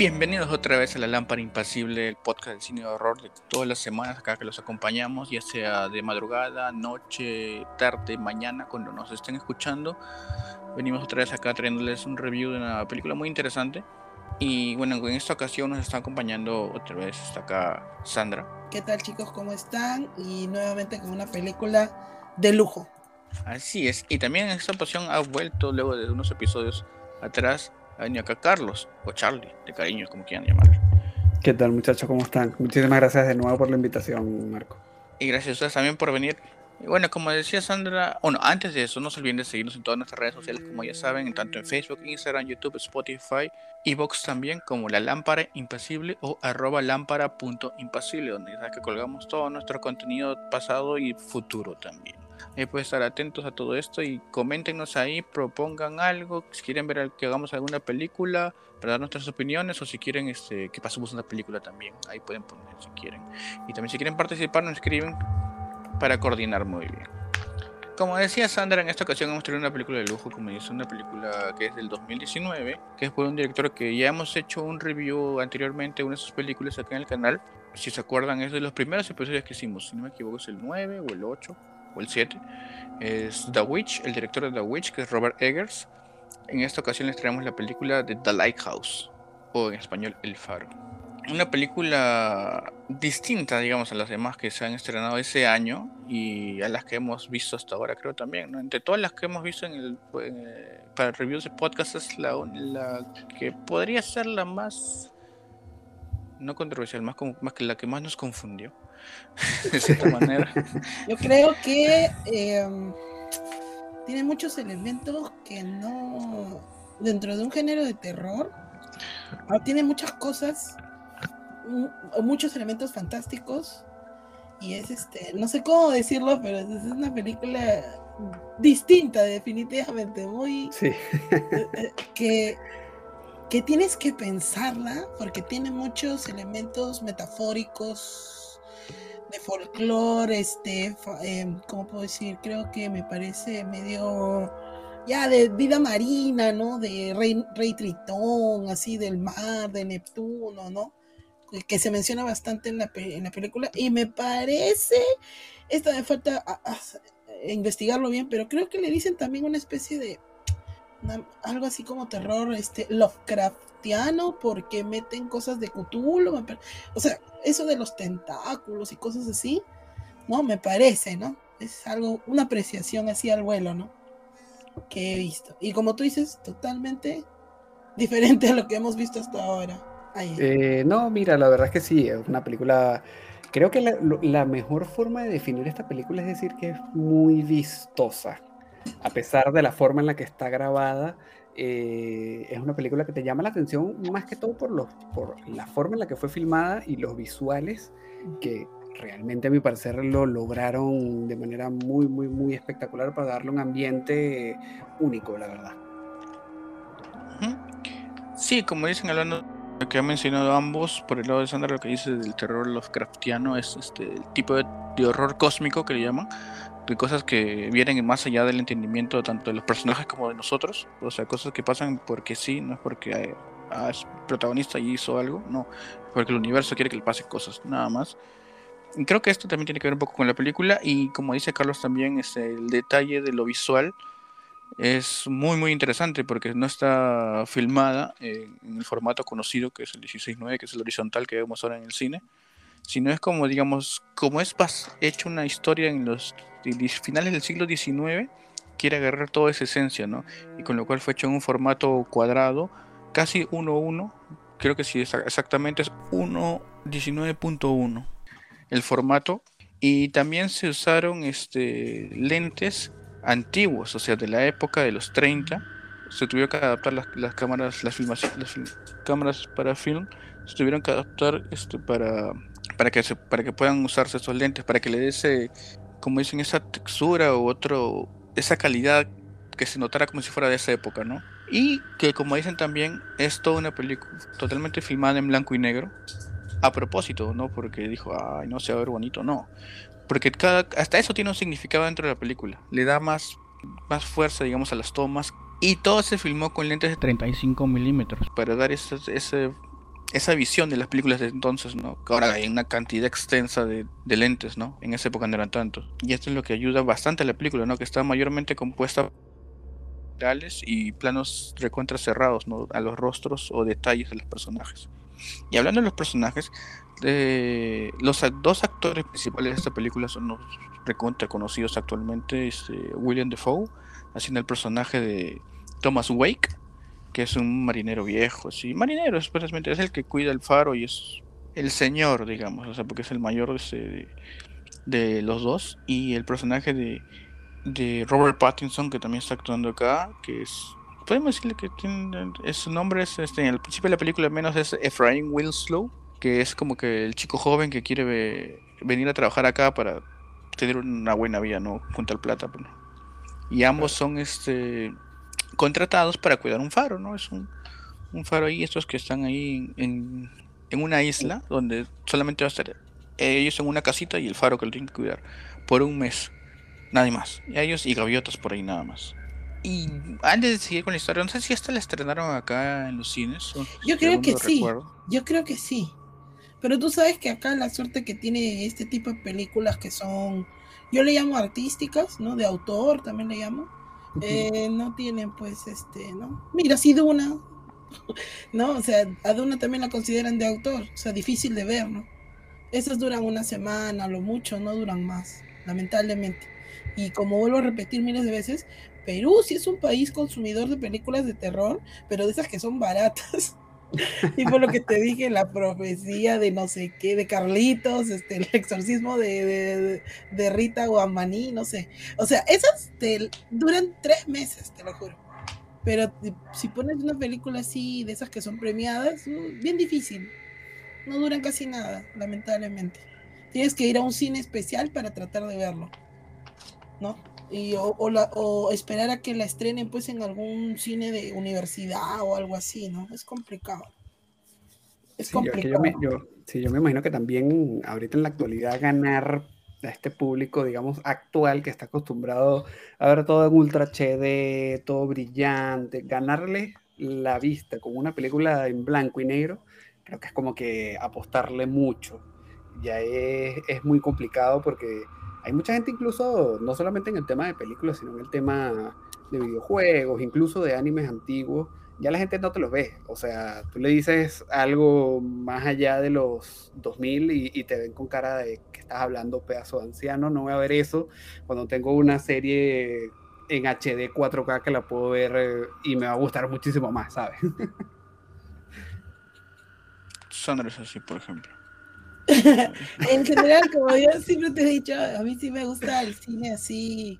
Bienvenidos otra vez a La Lámpara Impasible, el podcast del cine de horror de todas las semanas acá que los acompañamos, ya sea de madrugada, noche, tarde, mañana, cuando nos estén escuchando. Venimos otra vez acá trayéndoles un review de una película muy interesante. Y bueno, en esta ocasión nos está acompañando otra vez, está acá Sandra. ¿Qué tal chicos? ¿Cómo están? Y nuevamente con una película de lujo. Así es, y también en esta ocasión ha vuelto luego de unos episodios atrás ha venido acá Carlos, o Charlie, de cariño, como quieran llamarlo. ¿Qué tal muchachos? ¿Cómo están? Muchísimas gracias de nuevo por la invitación, Marco. Y gracias a ustedes también por venir. Y bueno, como decía Sandra, bueno, antes de eso, no se olviden de seguirnos en todas nuestras redes sociales, como ya saben, tanto en Facebook, Instagram, YouTube, Spotify, Evox también, como La Lámpara Impasible o arroba lámpara.impasible, donde ya que colgamos todo nuestro contenido pasado y futuro también. Ahí pueden estar atentos a todo esto y coméntenos ahí, propongan algo, si quieren ver que hagamos alguna película, para dar nuestras opiniones o si quieren este, que pasemos una película también, ahí pueden poner si quieren. Y también si quieren participar nos escriben para coordinar muy bien. Como decía Sandra, en esta ocasión hemos tenido una película de lujo, como dice, una película que es del 2019, que es por un director que ya hemos hecho un review anteriormente, una de sus películas acá en el canal. Si se acuerdan, es de los primeros episodios que hicimos, si no me equivoco es el 9 o el 8 o el 7, es The Witch, el director de The Witch, que es Robert Eggers. En esta ocasión les traemos la película de The Lighthouse, o en español El Faro. Una película distinta, digamos, a las demás que se han estrenado ese año y a las que hemos visto hasta ahora, creo también. Entre todas las que hemos visto en el, para reviews de podcast, es la, la que podría ser la más, no controversial, más, más que la que más nos confundió de cierta manera. Yo creo que em, tiene muchos elementos que no. Dentro de un género de terror, ah, tiene muchas cosas, muchos elementos fantásticos. Y es este, no sé cómo decirlo, pero es una película distinta, definitivamente, muy. Sí. Eh, eh, que que tienes que pensarla porque tiene muchos elementos metafóricos, de folclore, este, eh, ¿cómo puedo decir? Creo que me parece medio ya de vida marina, ¿no? De Rey, Tritón, así del mar, de Neptuno, ¿no? Que se menciona bastante en la, en la película. Y me parece, esta me falta investigarlo bien, pero creo que le dicen también una especie de algo así como terror este Lovecraftiano porque meten cosas de Cthulhu, o sea, eso de los tentáculos y cosas así, no me parece, ¿no? Es algo una apreciación así al vuelo, ¿no? Que he visto. Y como tú dices, totalmente diferente a lo que hemos visto hasta ahora. Eh, no, mira, la verdad es que sí, es una película Creo que la, la, mejor forma de definir esta película es decir que es muy vistosa a pesar de la forma en la que está grabada, eh, es una película que te llama la atención más que todo por, los, por la forma en la que fue filmada y los visuales que realmente a mi parecer lo lograron de manera muy, muy, muy espectacular para darle un ambiente único, la verdad. Sí, como dicen hablando lo que han mencionado ambos, por el lado de Sandra lo que dice del terror Lovecraftiano es este el tipo de, de horror cósmico que le llaman, de cosas que vienen más allá del entendimiento tanto de los personajes como de nosotros, o sea, cosas que pasan porque sí, no es porque ah, es protagonista y hizo algo, no, porque el universo quiere que le pase cosas, nada más. Y creo que esto también tiene que ver un poco con la película y como dice Carlos también, es este, el detalle de lo visual es muy muy interesante porque no está filmada en, el formato conocido que es el 16.9, que es el horizontal que vemos ahora en el cine, sino es como digamos, como es hecho una historia en los finales del siglo XIX quiere agarrar toda esa esencia, ¿no? Y con lo cual fue hecho en un formato cuadrado, casi 1.1, creo que sí, exactamente es 1.19.1 el formato. Y también se usaron este, lentes antiguos, o sea, de la época de los 30. Se tuvieron que adaptar las, cámaras, las, las cámaras para film, se tuvieron que adaptar este, para, para, que se, para que puedan usarse estos lentes, para que le dé ese, como dicen, esa textura o otro, esa calidad que se notara como si fuera de esa época, ¿no? Y que como dicen también, es toda una película totalmente filmada en blanco y negro. A propósito, no porque dijo, ay, no se va a ver bonito, no. Porque cada, hasta eso tiene un significado dentro de la película. Le da más, más fuerza, digamos, a las tomas. Y todo se filmó con lentes de 35 milímetros para dar ese, ese esa visión de las películas de entonces, ¿no? Que ahora hay una cantidad extensa de, lentes, ¿no? En esa época no eran tantos. Y esto es lo que ayuda bastante a la película, ¿no? Que está mayormente compuesta y planos recontra cerrados, ¿no? A los rostros o detalles de los personajes. Y hablando de los personajes, eh, los dos actores principales de esta película son los recontra conocidos actualmente, es, este, William Defoe, haciendo el personaje de Thomas Wake, que es un marinero viejo, sí, marinero, es, es el que cuida el faro y es el señor, digamos, o sea, porque es el mayor de, de los dos, y el personaje de, de Robert Pattinson, que también está actuando acá, que es podemos decirle que tiene, su nombre es este, en el principio de la película menos es Ephraim Winslow, que es como que el chico joven que quiere venir a trabajar acá para tener una buena vida, ¿no? Junto al plata. Pues, y ambos son este contratados para cuidar un faro, ¿no? Es un, faro ahí, estos que están ahí en, en una isla donde solamente va a estar ellos en una casita y el faro que lo tienen que cuidar por un mes. Nadie más. Y ellos y gaviotas por ahí nada más. Y antes de seguir con la historia, no sé si esta la estrenaron acá en los cines. Yo creo que sí. Yo creo que sí. Pero tú sabes que acá la suerte que tiene este tipo de películas que son, yo le llamo artísticas, ¿no? De autor también le llamo. Eh, no tienen pues este, ¿no? Mira, si Duna, ¿no? O sea, a Duna también la consideran de autor, o sea, difícil de ver, ¿no? Esas duran una semana, lo mucho, no duran más, lamentablemente. Y como vuelvo a repetir miles de veces, Perú sí es un país consumidor de películas de terror, pero de esas que son baratas. y por lo que te dije, la profecía de no sé qué, de Carlitos, este, el exorcismo de, de, Rita Guamaní, no sé. O sea, esas duran tres meses, te lo juro. Pero si pones una película así, de esas que son premiadas, uh, bien difícil. No duran casi nada, lamentablemente. Tienes que ir a un cine especial para tratar de verlo. ¿No? Y, o, o, esperar a que la estrenen pues en algún cine de universidad o algo así, ¿no? Es complicado. Es complicado. Yo, me, sí, yo me imagino que también ahorita en la actualidad ganar a este público, digamos, actual que está acostumbrado a ver todo en ultra HD, todo brillante, ganarle la vista con una película en blanco y negro, creo que es como que apostarle mucho. Ya es, es muy complicado porque hay mucha gente incluso, no solamente en el tema de películas, sino en el tema de videojuegos, incluso de animes antiguos, ya la gente no te los ve. O sea, tú le dices algo más allá de los 2000 y, y te ven con cara de que estás hablando pedazo de anciano, no voy a ver eso cuando tengo una serie en HD 4K que la puedo ver eh, y me va a gustar muchísimo más, ¿sabes? Sandra es así, por ejemplo. en general, como yo siempre te he dicho, a mí sí me gusta el cine así.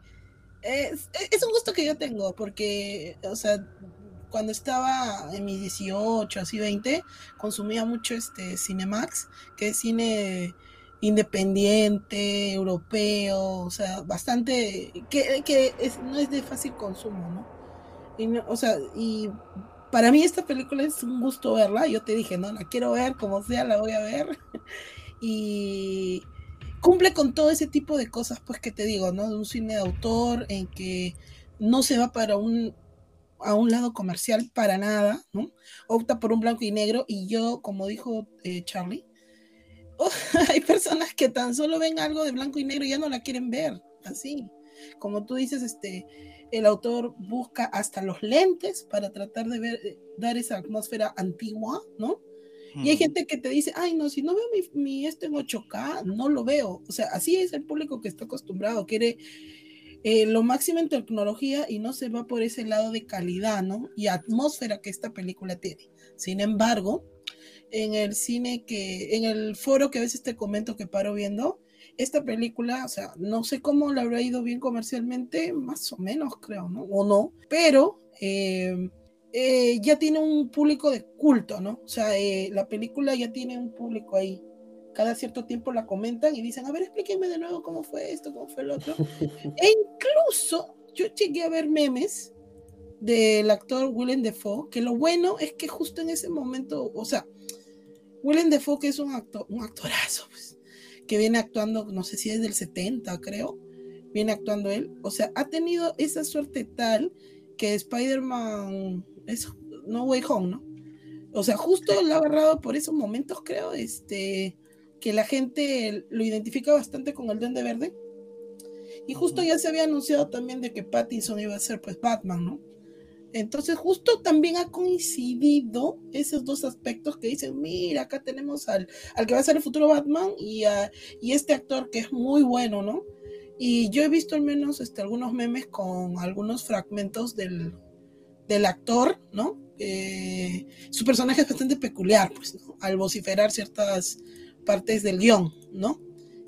Es, un gusto que yo tengo, porque, o sea, cuando estaba en mis 18, así 20, consumía mucho este Cinemax, que es cine independiente, europeo, o sea, bastante, que, que no es de fácil consumo, ¿no? Y o sea, y para mí esta película es un gusto verla, yo te dije, no, la quiero ver, como sea, la voy a ver y cumple con todo ese tipo de cosas, pues que te digo, ¿no? De un cine de autor en que no se va para un a un lado comercial para nada, ¿no? Opta por un blanco y negro y yo, como dijo eh, Charlie, hay personas que tan solo ven algo de blanco y negro y ya no la quieren ver, así. Como tú dices, este, el autor busca hasta los lentes para tratar de ver, eh, dar esa atmósfera antigua, ¿no? Y hay gente que te dice, ay, no, si no veo mi, mi, esto en 8K, no lo veo. O sea, así es el público que está acostumbrado, quiere eh, lo máximo en tecnología y no se va por ese lado de calidad, ¿no? Y atmósfera que esta película tiene. Sin embargo, en el cine que, en el foro que a veces te comento que paro viendo, esta película, o sea, no sé cómo le habrá ido bien comercialmente, más o menos creo, ¿no? O no, pero... Eh, eh, ya tiene un público de culto, ¿no? O sea, eh, la película ya tiene un público ahí. Cada cierto tiempo la comentan y dicen, a ver, explíquenme de nuevo cómo fue esto, cómo fue el otro. e incluso yo llegué a ver memes del actor Willem Dafoe, que lo bueno es que justo en ese momento, o sea, Willem Dafoe, que es un, actor, un actorazo, pues, que viene actuando, no sé si es del 70, creo, viene actuando él, o sea, ha tenido esa suerte tal que Spider-Man No Way Home, ¿no? O sea, justo lo ha agarrado por esos momentos, creo, este, que la gente lo identifica bastante con el Duende Verde. Y justo ya se había anunciado también de que Pattinson iba a ser pues Batman, ¿no? Entonces justo también ha coincidido esos dos aspectos que dicen, mira, acá tenemos al, al que va a ser el futuro Batman y, a, y este actor que es muy bueno, ¿no? Y yo he visto al menos este, algunos memes con algunos fragmentos del, del actor, ¿no? Su personaje es bastante peculiar, pues, ¿no? Al vociferar ciertas partes del guion, ¿no?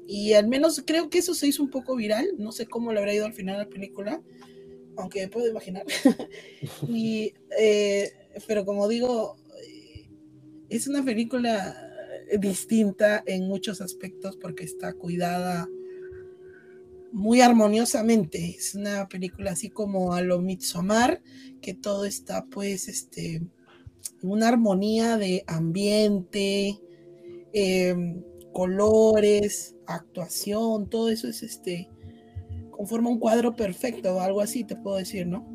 Y al menos creo que eso se hizo un poco viral, no sé cómo le habrá ido al final la película, aunque puedo imaginar. y, eh, pero como digo, es una película distinta en muchos aspectos porque está cuidada muy armoniosamente. Es una película así como a lo Midsommar, que todo está pues este, una armonía de ambiente, em, colores, actuación, todo eso es este, conforma un cuadro perfecto o algo así, te puedo decir, ¿no?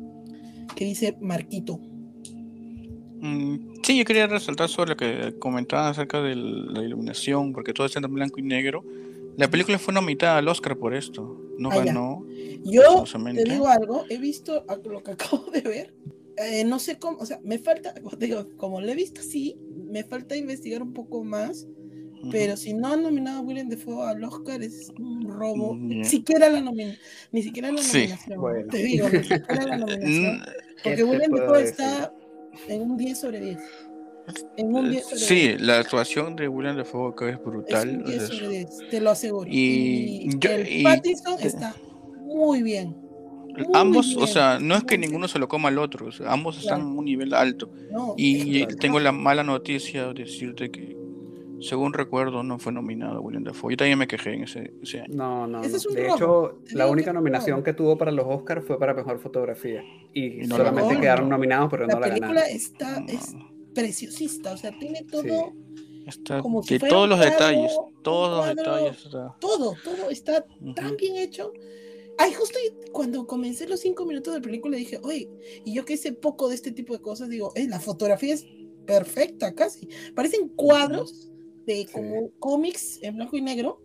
Que dice Marquito. Mm, sí, yo quería resaltar sobre lo que comentaban acerca de la iluminación, porque todo está en blanco y negro. La película fue nominada al Oscar por esto, no Ah, ya. ganó. Yo te digo algo, he visto lo que acabo de ver. eh, no sé cómo, o sea, me falta, digo, como lo he visto así, me falta investigar un poco más. Ujú. Pero si no han nominado a Willem Dafoe al Oscar es un robo. Mm, Ni ya. siquiera la nominación. Ni siquiera la Sí. nominación. Bueno. Te digo, ni siquiera la nominación. Mm, ¿Qué Porque puedo Dafoe decir? está en un 10 sobre 10. En un 10 sobre Sí, 10. la actuación de William Dafoe acá es Es brutal. un o 10 sea, sobre 10, te lo aseguro. Y yo- el y- Pattinson está muy bien. muy ambos, o bien, sea, no es que ninguno se lo coma al otro, o sea, ambos están Claro. en un nivel alto. No, Y es tengo la mala noticia de decirte que, según recuerdo, no fue nominado William Dafoe. Yo también me quejé en ese, ese año. No, no, Ese no. es un De robo. hecho, la única que es un nominación que tuvo para los Oscars fue para mejor fotografía. Y Y no solamente quedaron nominados, pero la no la película ganaron. está, es preciosista, o sea, tiene todo, está como si de fuera todos los cuadro, detalles, todos los cuadro. detalles. está- todo, todo está tan Ujú. bien hecho. Ay, justo cuando comencé los cinco minutos de película dije, oye, y yo que sé poco de este tipo de cosas, digo, eh, la fotografía es perfecta casi. Parecen cuadros de como cómics en blanco y negro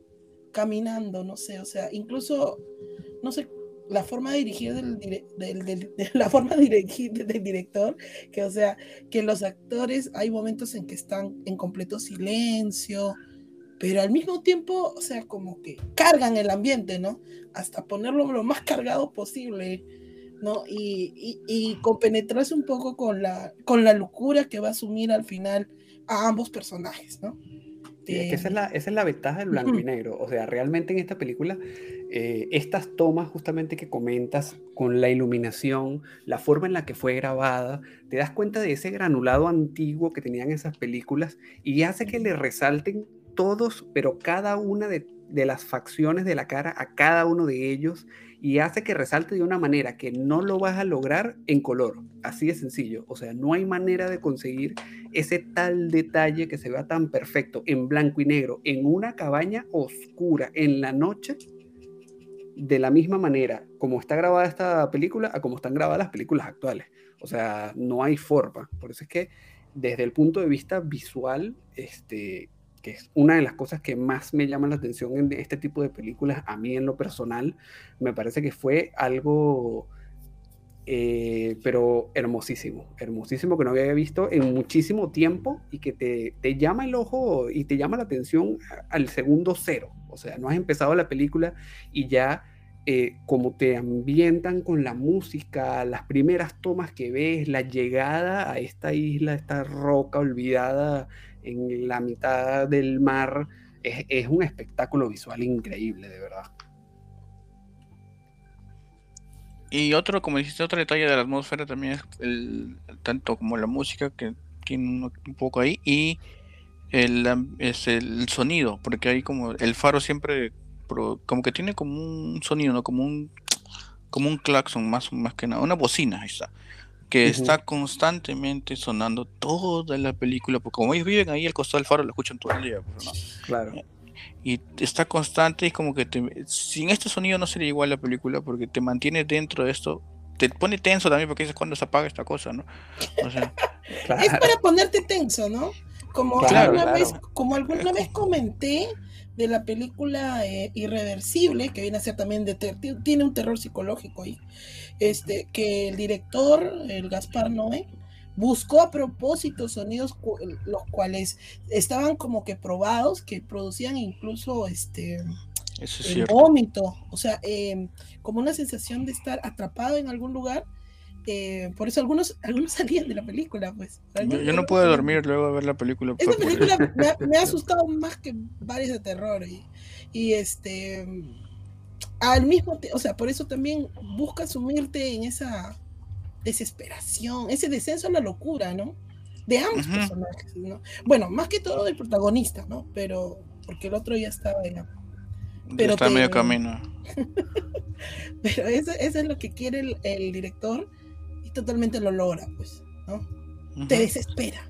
caminando, no sé, o sea, incluso, no sé, la forma de dirigir del, la forma del director, que o sea, que los actores hay momentos en que están en completo silencio, pero al mismo tiempo, o sea, como que cargan el ambiente, ¿no? Hasta ponerlo lo más cargado posible, ¿no? Y, y, y compenetrarse un poco con la, con la locura que va a asumir al final a ambos personajes, ¿no? Sí, es que esa es Eh, la, esa es la ventaja del blanco y negro. O sea, realmente en esta película, eh, estas tomas justamente que comentas con la iluminación, la forma en la que fue grabada, te das cuenta de ese granulado antiguo que tenían esas películas y hace que le resalten todos, pero cada una de, de las facciones de la cara a cada uno de ellos y hace que resalte de una manera que no lo vas a lograr en color. Así de sencillo. O sea, no hay manera de conseguir ese tal detalle que se vea tan perfecto en blanco y negro, en una cabaña oscura, en la noche, de la misma manera como está grabada esta película a como están grabadas las películas actuales. O sea, no hay forma. Por eso es que desde el punto de vista visual, este, que es una de las cosas que más me llama la atención en este tipo de películas, a mí en lo personal, me parece que fue algo eh, pero hermosísimo, hermosísimo que no había visto en muchísimo tiempo y que te, te llama el ojo y te llama la atención al segundo cero. O sea, no has empezado la película y ya eh, como te ambientan con la música, las primeras tomas que ves, la llegada a esta isla, esta roca olvidada en la mitad del mar, es, un espectáculo visual increíble, de verdad. Y otro, como dijiste, otro detalle de la atmósfera también es el, tanto como la música que tiene un, poco ahí y el, es el sonido, porque hay como el faro siempre como que tiene como un sonido, ¿no? Como un como un claxon más, más que nada, una bocina, ahí está, que está constantemente sonando toda la película, porque como ellos viven ahí al costado del faro, lo escuchan todo el día, pues, ¿no? Claro. y está constante y como que te, sin este sonido no sería igual la película porque te mantiene dentro de esto, te pone tenso también porque dices cuándo se apaga esta cosa, ¿no? O sea, Es para ponerte tenso, ¿no? Como Claro, alguna claro. vez, como alguna vez comenté de la película eh, Irreversible, que viene a ser también de tiene un terror psicológico ahí. Este, que el director, el Gaspar Noé, buscó a propósito sonidos cu- los cuales estaban como que probados, que producían incluso este eso es el vómito, o sea, eh, como una sensación de estar atrapado en algún lugar. eh, por eso algunos, algunos salían de la película, pues. Yo, yo no pude dormir luego de ver la película. Esta película me ha, me ha asustado más que varias de terror. Y, y este. Al mismo tiempo, o sea, por eso también busca sumirte en esa desesperación, ese descenso a la locura, ¿no? De ambos personajes, ¿no? Bueno, más que todo del protagonista, ¿no? Pero. Porque el otro ya estaba ya. pero Está medio te- camino. Pero eso, eso es lo que quiere el, el director y totalmente lo logra, pues, ¿no? Te desespera.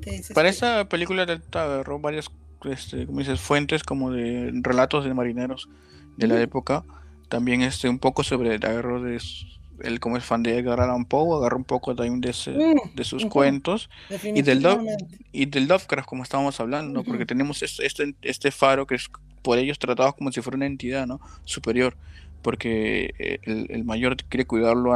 Te desespera. Para esa película él agarró varias este, como dices, fuentes como de relatos de marineros de la época. También este, un poco sobre agarró de s- él como es fan de Edgar Allan Poe, agarró un poco también de, ese- Mm, de sus cuentos y del Love- y del Lovecraft como estábamos hablando, porque tenemos este, este, este faro que es por ellos tratado como si fuera una entidad ¿no? superior, porque eh, el, el mayor quiere cuidarlo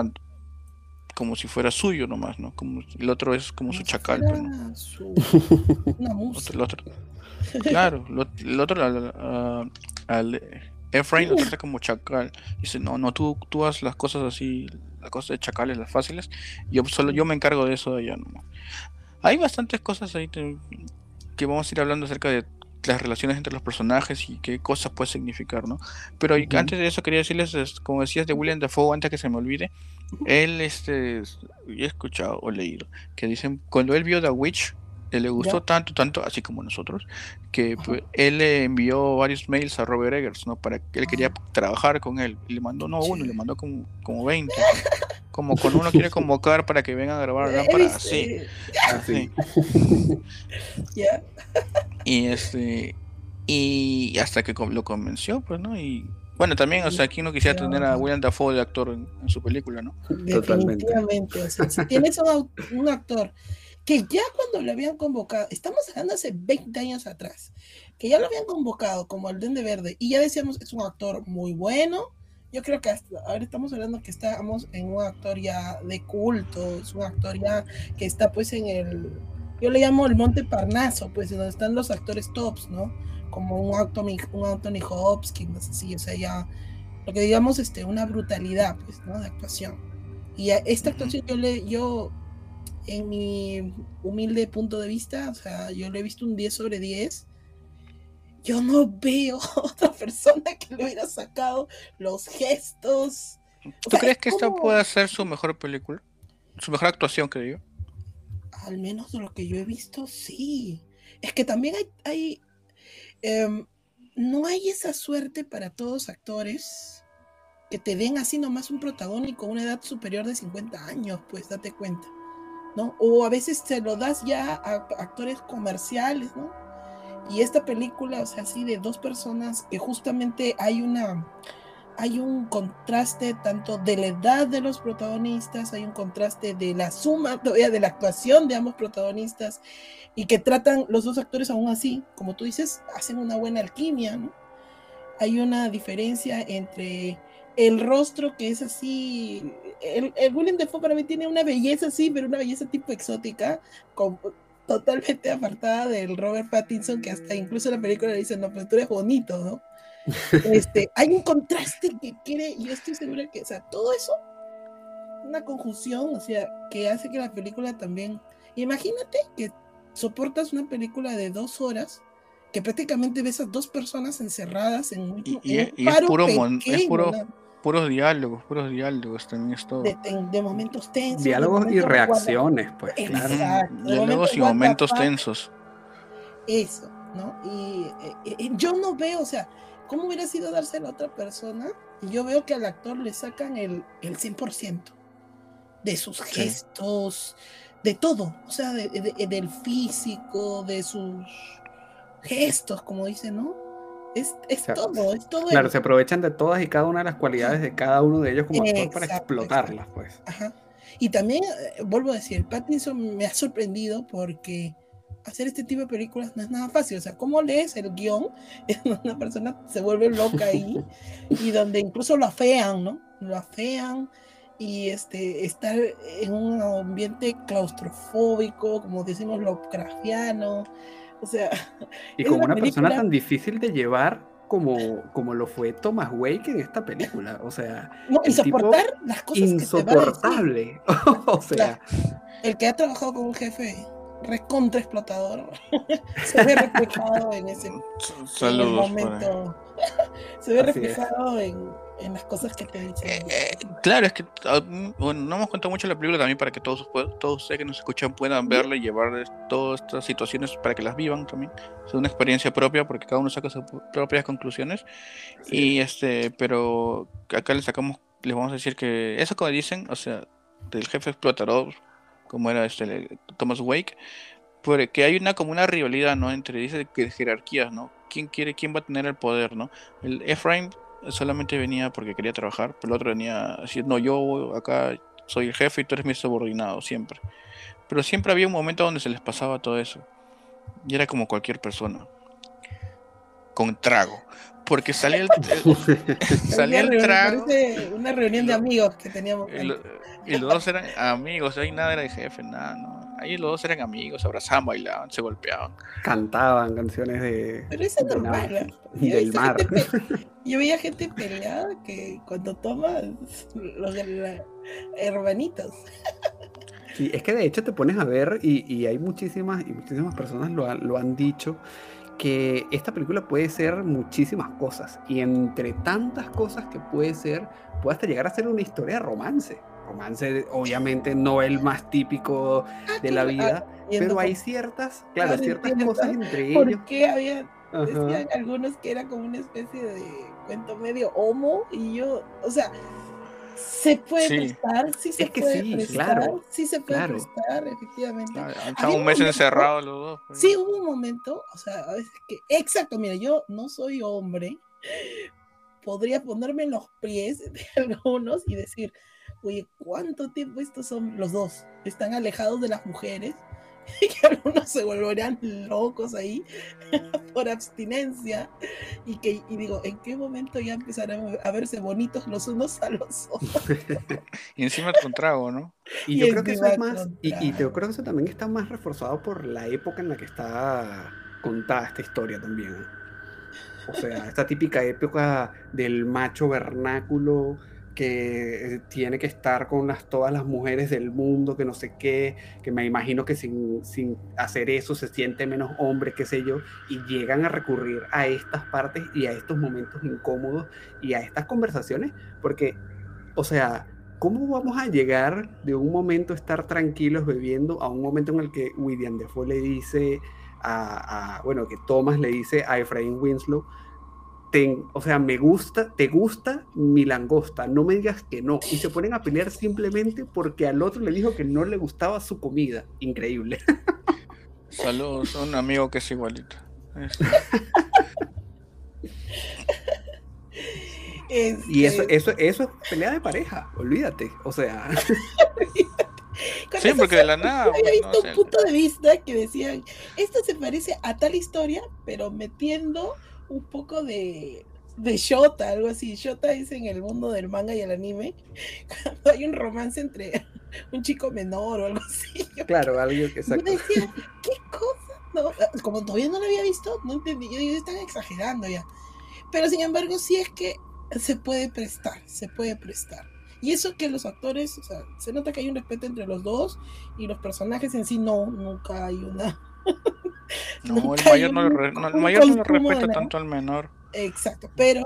como si fuera suyo nomás, ¿no? Como el otro es como su chacal, pues, ¿no? fuera su- Una musa. Otro- el otro. Claro, lo- el otro al Efraín lo trata como chacal. Dice, no, no, tú, tú haz las cosas así, las cosas de chacales, las fáciles. Yo solo yo me encargo de eso de allá nomás. Hay bastantes cosas ahí te- que vamos a ir hablando acerca de las relaciones entre los personajes y qué cosas puede significar, ¿no? Pero y- Ujú. antes de eso quería decirles, es- como decías de William Dafoe, antes que se me olvide, él, este, es- he escuchado o leído, que dicen, cuando él vio The Witch, él le gustó Ya. tanto, tanto, así como nosotros, que pues, él le envió varios mails a Robert Eggers, ¿no? Para que él quería trabajar con él. Y le mandó no uno, Sí. le mandó como, como 20. Como cuando uno quiere convocar para que vengan a grabar He lámpara, así. eh, Así. Y este y hasta que con- lo convenció, pues, ¿no? Y bueno, también, o sea, aquí no quisiera tener a. William Dafoe de actor en, en su película, ¿no? Totalmente. Definitivamente. O sea, si tienes un actor que ya cuando lo habían convocado, estamos hablando hace 20 años atrás, que ya lo habían convocado como el Dende Verde y ya decíamos es un actor muy bueno. Yo creo que hasta ahora estamos hablando que estamos en un actor ya de culto, es un actor ya que está pues en el, yo le llamo el Monte Parnaso, pues donde están los actores tops, ¿no? Como un Anthony, un Anthony Hopkins, así, o sea, ya lo que digamos, este, una brutalidad, pues, ¿no? De actuación. Y a esta actuación yo le, yo, en mi humilde punto de vista, o sea, yo le he visto un 10 sobre 10. Yo no veo otra persona que le hubiera sacado los gestos. O ¿Tú sea, crees es que esta pueda ser su mejor película? Su mejor actuación, que digo. Al menos de lo que yo he visto, sí. Es que también hay, hay em, no hay esa suerte para todos actores que te den así nomás un protagónico a una edad superior de 50 años, pues date cuenta, ¿no? O a veces te lo das ya a actores comerciales, ¿no? Y esta película, o sea, así de dos personas que justamente hay una hay un contraste tanto de la edad de los protagonistas, hay un contraste de la suma todavía de la actuación de ambos protagonistas y que tratan los dos actores aún así, como tú dices, hacen una buena alquimia, ¿no? Hay una diferencia entre el rostro que es así, el, el William Defoe para mí tiene una belleza así, pero una belleza tipo exótica, con- totalmente apartada del Robert Pattinson, que hasta incluso en la película le dicen, no, pero tú eres bonito, ¿no? este, hay un contraste que quiere, y yo estoy segura que, o sea, todo eso, una conjunción, o sea, que hace que la película también, imagínate que soportas una película de dos horas, que prácticamente ves a dos personas encerradas en un, Y- en y es- un y es puro mon- es pequeño, puro- ¿no? Puros diálogos, puros diálogos, también es todo. de, de- de momentos tensos. de Diálogos y momentos reacciones, pues, claro. Exacto, de Diálogos y momentos tensos. Eso, ¿no? Y eh, eh, yo no veo, o sea, ¿cómo hubiera sido dárselo a otra persona? Y yo veo que al actor le sacan el, el 100% de sus Sí. gestos, de todo, o sea, de- de- del físico, de sus gestos, como dicen, ¿no? Es, es O sea, todo, es todo. Claro, el- se aprovechan de todas y cada una de las cualidades de cada uno de ellos como actor para Exacto, explotarlas, pues. Ajá. Y también, eh, vuelvo a decir, Pattinson me ha sorprendido porque hacer este tipo de películas no es nada fácil. O sea, ¿cómo lees el guion? Una persona se vuelve loca ahí y donde incluso lo afean, ¿no? Lo afean y este, estar en un ambiente claustrofóbico, como decimos, Lovecraftiano. O sea, Y Es con una una persona tan difícil de llevar como, como lo fue Thomas Wake en esta película. O sea, no, y El tipo soportar las cosas que te va a decir. insoportable. o sea, el que ha trabajado con un jefe recontra explotador se ve reflejado en ese en momento se ve Así es. reflejado en, en las cosas que te dicen Eh, eh, claro, es que ah, mm, bueno, no hemos contado mucho la película también para que todos, todos ustedes que nos escuchan puedan verla y llevar todas estas situaciones para que las vivan también. Es una experiencia propia porque cada uno saca sus propias conclusiones. Y este, pero acá les sacamos, les vamos a decir que eso como dicen, o sea, del jefe explotador, como era este Thomas Wake, porque hay una como una rivalidad, ¿no? Entre dice que jerarquías, ¿no? ¿Quién quiere, quién va a tener el poder, ¿no? El Ephraim solamente venía porque quería trabajar, pero el otro venía así, no, yo acá soy el jefe y tú eres mi subordinado, siempre. Pero siempre había un momento donde se les pasaba todo eso. Y era como cualquier persona. Con trago. Porque salía el, el- salía el trago parece una reunión de amigos que teníamos y los dos eran amigos, ahí nada era de jefe, nada, no. Ahí los dos eran amigos, se abrazaban, bailaban, se golpeaban. cantaban canciones de, pero eso es de normal he del mar. yo veía gente peleada que cuando toma los la- hermanitos Sí, es que de hecho te pones a ver y, y hay muchísimas y muchísimas personas lo han, lo han dicho que esta película puede ser muchísimas cosas y entre tantas cosas que puede ser puede hasta llegar a ser una historia de romance. Romance obviamente no el más típico de la vida, Viendo pero hay por- ciertas, claro, ciertas entiendo cosas entre por ellos. qué había Ajá. decían algunos que era como una especie de cuento medio homo y yo, o sea, se puede Sí. prestar, sí se Es que puede sí, prestar, claro, sí se puede claro. prestar, efectivamente. Ah, Había Estaban un mes encerrados los dos. pues. Sí, hubo un momento, o sea, a veces que, exacto, mira, yo no soy hombre, podría ponerme en los pies de algunos y decir, oye, ¿cuánto tiempo estos son los dos? Están alejados de las mujeres y que algunos se volverán locos ahí por abstinencia y que y digo, ¿en qué momento ya empezarán a verse bonitos los unos a los otros? Y encima con trago, ¿no? Y Y yo creo que eso es más, y, y yo creo que eso también está más reforzado por la época en la que está contada esta historia también. O sea, esta típica época del macho vernáculo que eh, tiene que estar con todas las mujeres del mundo, que no sé qué, que me imagino que sin, sin hacer eso se siente menos hombre, qué sé yo, y llegan a recurrir a estas partes y a estos momentos incómodos y a estas conversaciones, porque, o sea, ¿cómo vamos a llegar de un momento a estar tranquilos bebiendo a un momento en el que William Defoe le dice a, a- bueno, que Thomas le dice a Efraín Winslow, "Ten- o sea, me gusta, te gusta mi langosta, no me digas que no. Y se ponen a pelear simplemente porque al otro le dijo que no le gustaba su comida. Increíble. Saludos, un amigo que es igualito. Es- Y eso, Este, eso, eso es pelea de pareja, olvídate. O sea, con Sí, porque de la nada. había pues, visto no un punto de vista que decían, esto se parece a tal historia, pero metiendo un poco de, de Shota, algo así. Shota es en el mundo del manga y el anime, cuando hay un romance entre un chico menor o algo así. Claro, algo que yo exacto. decía, ¿qué cosa? No, como todavía no lo había visto, no entendí. Yo digo, están exagerando ya. Pero sin embargo, sí es que se puede prestar, se puede prestar. Y eso que los actores, o sea, se nota que hay un respeto entre los dos y los personajes en sí no, nunca hay una. No, el mayor no, lo no, el mayor no lo respeta tanto al menor. Exacto, pero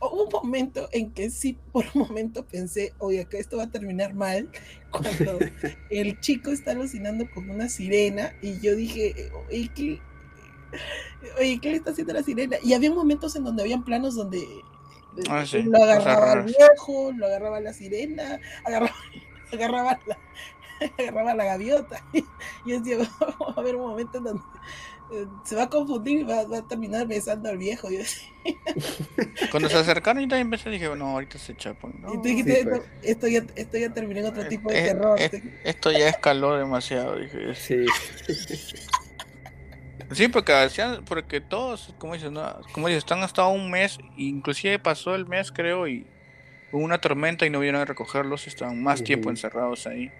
hubo un momento en que sí, por un momento pensé, oye, que esto va a terminar mal, cuando el chico está alucinando con una sirena y yo dije, oye, ¿qué, oye, ¿qué le está haciendo la sirena? Y había momentos en donde habían planos donde eh, Ah, sí, lo agarraba al viejo, lo agarraba la sirena, agarraba, agarraba la, agarraba la gaviota. Y yo decía, a haber un momento en donde eh, se va a confundir y va, va a terminar besando al viejo. Y, Cuando se acercaron, yo también empecé dije, no, ahorita se chapan. No, y tú dijiste, Sí, pues. esto, ya, esto ya terminó en otro tipo de Eh, terror. eh, esto ya escaló demasiado, dije. Sí. Sí, porque hacían, porque todos, como dices, no, como dices, están hasta un mes, inclusive pasó el mes, creo, y hubo una tormenta y no vinieron a recogerlos, estaban más tiempo encerrados ahí.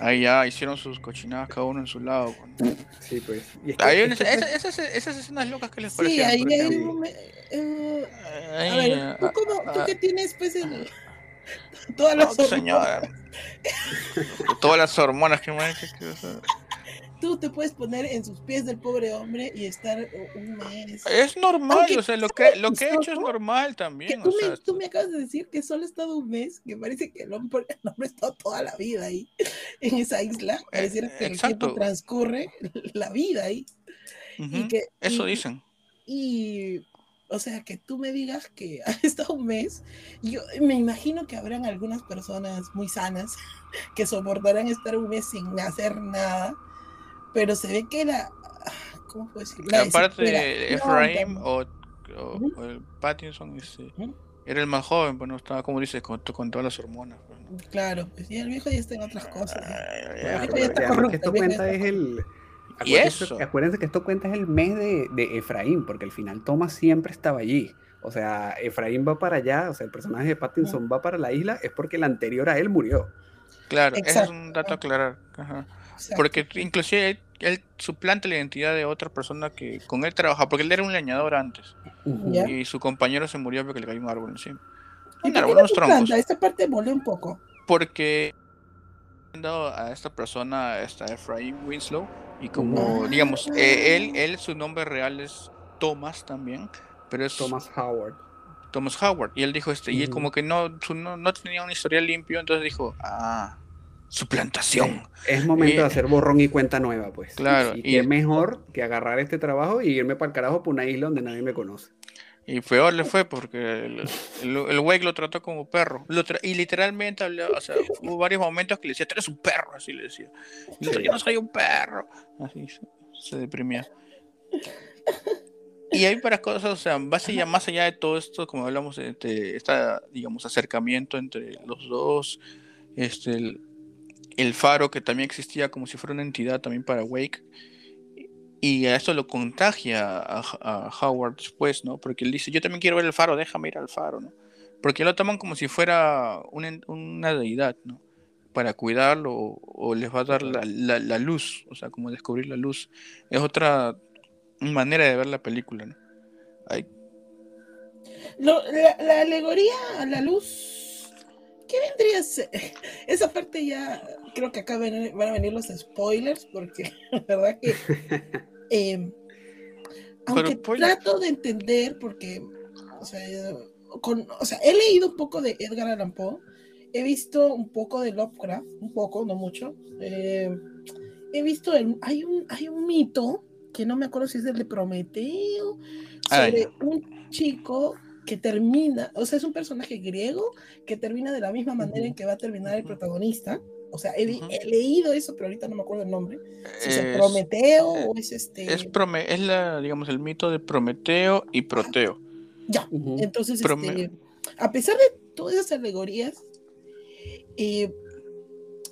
Ahí ya hicieron sus cochinadas cada uno en su lado. Sí, pues. Es que- Ahí, es que- esas, esas, esas escenas locas que les Sí, parecían. ahí por hay un momen- eh, a Ahí, ver, ¿tú, ah, cómo, tú ah, que tienes pues el, todas no, las hormonas, señora. Todas las hormonas que me han hecho que, o sea, tú te puedes poner en sus pies del pobre hombre y estar un mes. Es normal, Aunque o sea, lo ¿sabes que, lo que he hecho es normal Que también. tú, o sea, me, tú me acabas de decir que solo ha estado un mes, que parece que el hombre, el hombre ha estado toda la vida ahí, en esa isla. Pareciera que el Eh, exacto. tiempo transcurre la vida ahí. ujú, Y que, Eso y- dicen. Y, o sea, que tú me digas que ha estado un mes, yo me imagino que habrán algunas personas muy sanas que soportarán estar un mes sin hacer nada, pero se ve que la, ¿cómo puedo decir? La Efraim o, o- Ujú. o el Pattinson, este, Ujú. era el más joven, pues no estaba, como dices, con, con todas las hormonas. pues, ¿no? Claro, pues ya el viejo ya está en otras cosas. ¿eh? Ay, Viejo ya está y corrupto, que esto el viejo ya cuenta está es el. Y Acuérdense, eso. acuérdense que esto cuenta es el mes de, de Efraín, porque al final Thomas siempre estaba allí. O sea, Efraín va para allá, o sea, el personaje de Pattinson va para la isla, es porque el anterior a él murió. Claro, ese es un dato a aclarar. ajá. Porque inclusive él, suplanta la identidad de otra persona que con él trabaja, porque él era un leñador antes. Y su compañero se murió porque le cayó un árbol encima. ¿Y Un árbol, no unos troncos. planta? Esta parte volé un poco. Porque a esta persona, a esta Efraín Winslow, y como, Ah. digamos, eh, él, él, su nombre real es Thomas también, pero es Thomas Howard. Thomas Howard. Y él dijo, este, y él como que no, su- no, no tenía un historial limpio, entonces dijo, ah, suplantación. Es momento de hacer borrón y cuenta nueva, pues. Claro, Y, y- qué mejor que agarrar este trabajo y irme para el carajo por una isla donde nadie me conoce. Y peor le fue porque el, el, el güey lo trató como perro. Lo tra- y literalmente, habló- o sea, hubo varios momentos que le decía, tú eres un perro, así le decía. Y yo no soy un perro. Así se, se deprimía. Y hay varias cosas, o sea, más allá, más allá de todo esto, como hablamos de, de esta, digamos, acercamiento entre los dos, este, el, el faro que también existía como si fuera una entidad también para Wake. Y a esto lo contagia a, Howard después, ¿no? Porque él dice, yo también quiero ver el faro, déjame ir al faro, ¿no? Porque lo toman como si fuera una, una deidad, ¿no? Para cuidarlo o, les va a dar la, luz, o sea, como descubrir la luz. Es otra manera de ver la película, ¿no? La, la alegoría a la luz, ¿qué vendría a ser? Esa parte ya creo que acá ven- van a venir los spoilers, porque la verdad que. eh, aunque trato de entender, porque. O sea, yo- con- o sea, he leído un poco de Edgar Allan Poe, he visto un poco de Lovecraft, un poco, no mucho. eh, he visto, el- hay, un, hay un mito, que no me acuerdo si es el de Prometeo, sobre un chico que termina, o sea, es un personaje griego que termina de la misma manera en que va a terminar el protagonista. O sea, he, leído eso, pero ahorita no me acuerdo el nombre. Si es, el es, Prometeo eh, o es este. es, prome- es la, digamos, el mito de Prometeo y Proteo. Ya, entonces, Prome- este, a pesar de todas esas alegorías, eh,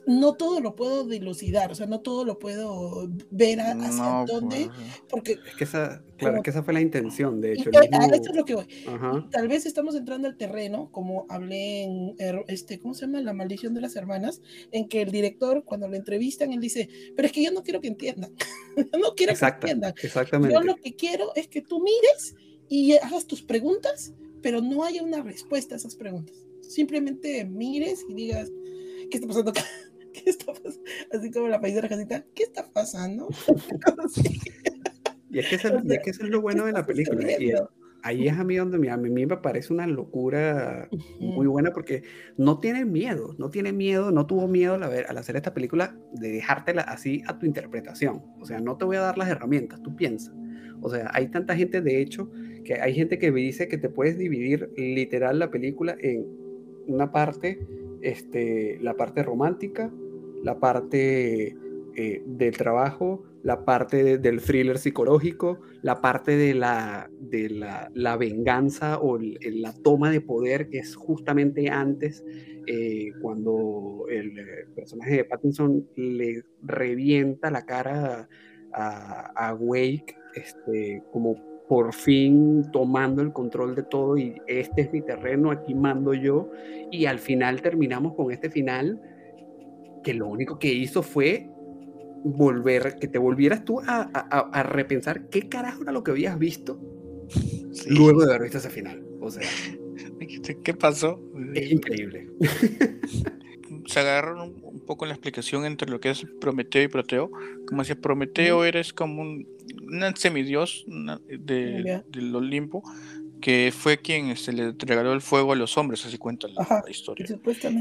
no todo lo puedo dilucidar, o sea, no todo lo puedo ver a- hacia No, dónde, pues, porque Es que esa, claro, Como- es que esa fue la intención, de y hecho. a mismo- eso es lo que voy. Ajá. Tal vez estamos entrando al terreno, como hablé en er- este, ¿cómo se llama? La maldición de las hermanas, en que el director, cuando lo entrevistan, él dice, pero es que yo no quiero que entiendan, yo no quiero Exacto, que entiendan. exactamente. Yo lo que quiero es que tú mires y hagas tus preguntas, pero no haya una respuesta a esas preguntas. Simplemente mires y digas, ¿qué está pasando acá? ¿Qué está pasando? Así como la paisera casita, ¿qué está pasando? Y es que eso, O y sea, es que eso es lo bueno ¿qué de la película. Y ahí es a mí donde me- a mí me parece una locura muy buena porque no tiene miedo, no tiene miedo, no tuvo miedo al, haber- al hacer esta película de dejártela así a tu interpretación. O sea, no te voy a dar las herramientas, tú piensas. O sea, hay tanta gente, de hecho, que hay gente que dice que te puedes dividir literal la película en una parte, este, la parte romántica, la parte eh, del trabajo, la parte del thriller psicológico, la parte de la, de la, venganza o la toma de poder, que es justamente antes, eh, cuando el eh, personaje de Pattinson le revienta la cara a, a Wake, este, como por fin tomando el control de todo y este es mi terreno, aquí mando yo, y al final terminamos con este final que lo único que hizo fue volver, que te volvieras tú a, repensar qué carajo era lo que habías visto luego de haber visto ese final. O sea, ¿qué pasó? Es increíble. Se agarraron un poco la explicación entre lo que es Prometeo y Proteo. Como decía, Prometeo eres como un, semidios de, del Olimpo que fue quien se le regaló el fuego a los hombres, así cuenta la, historia.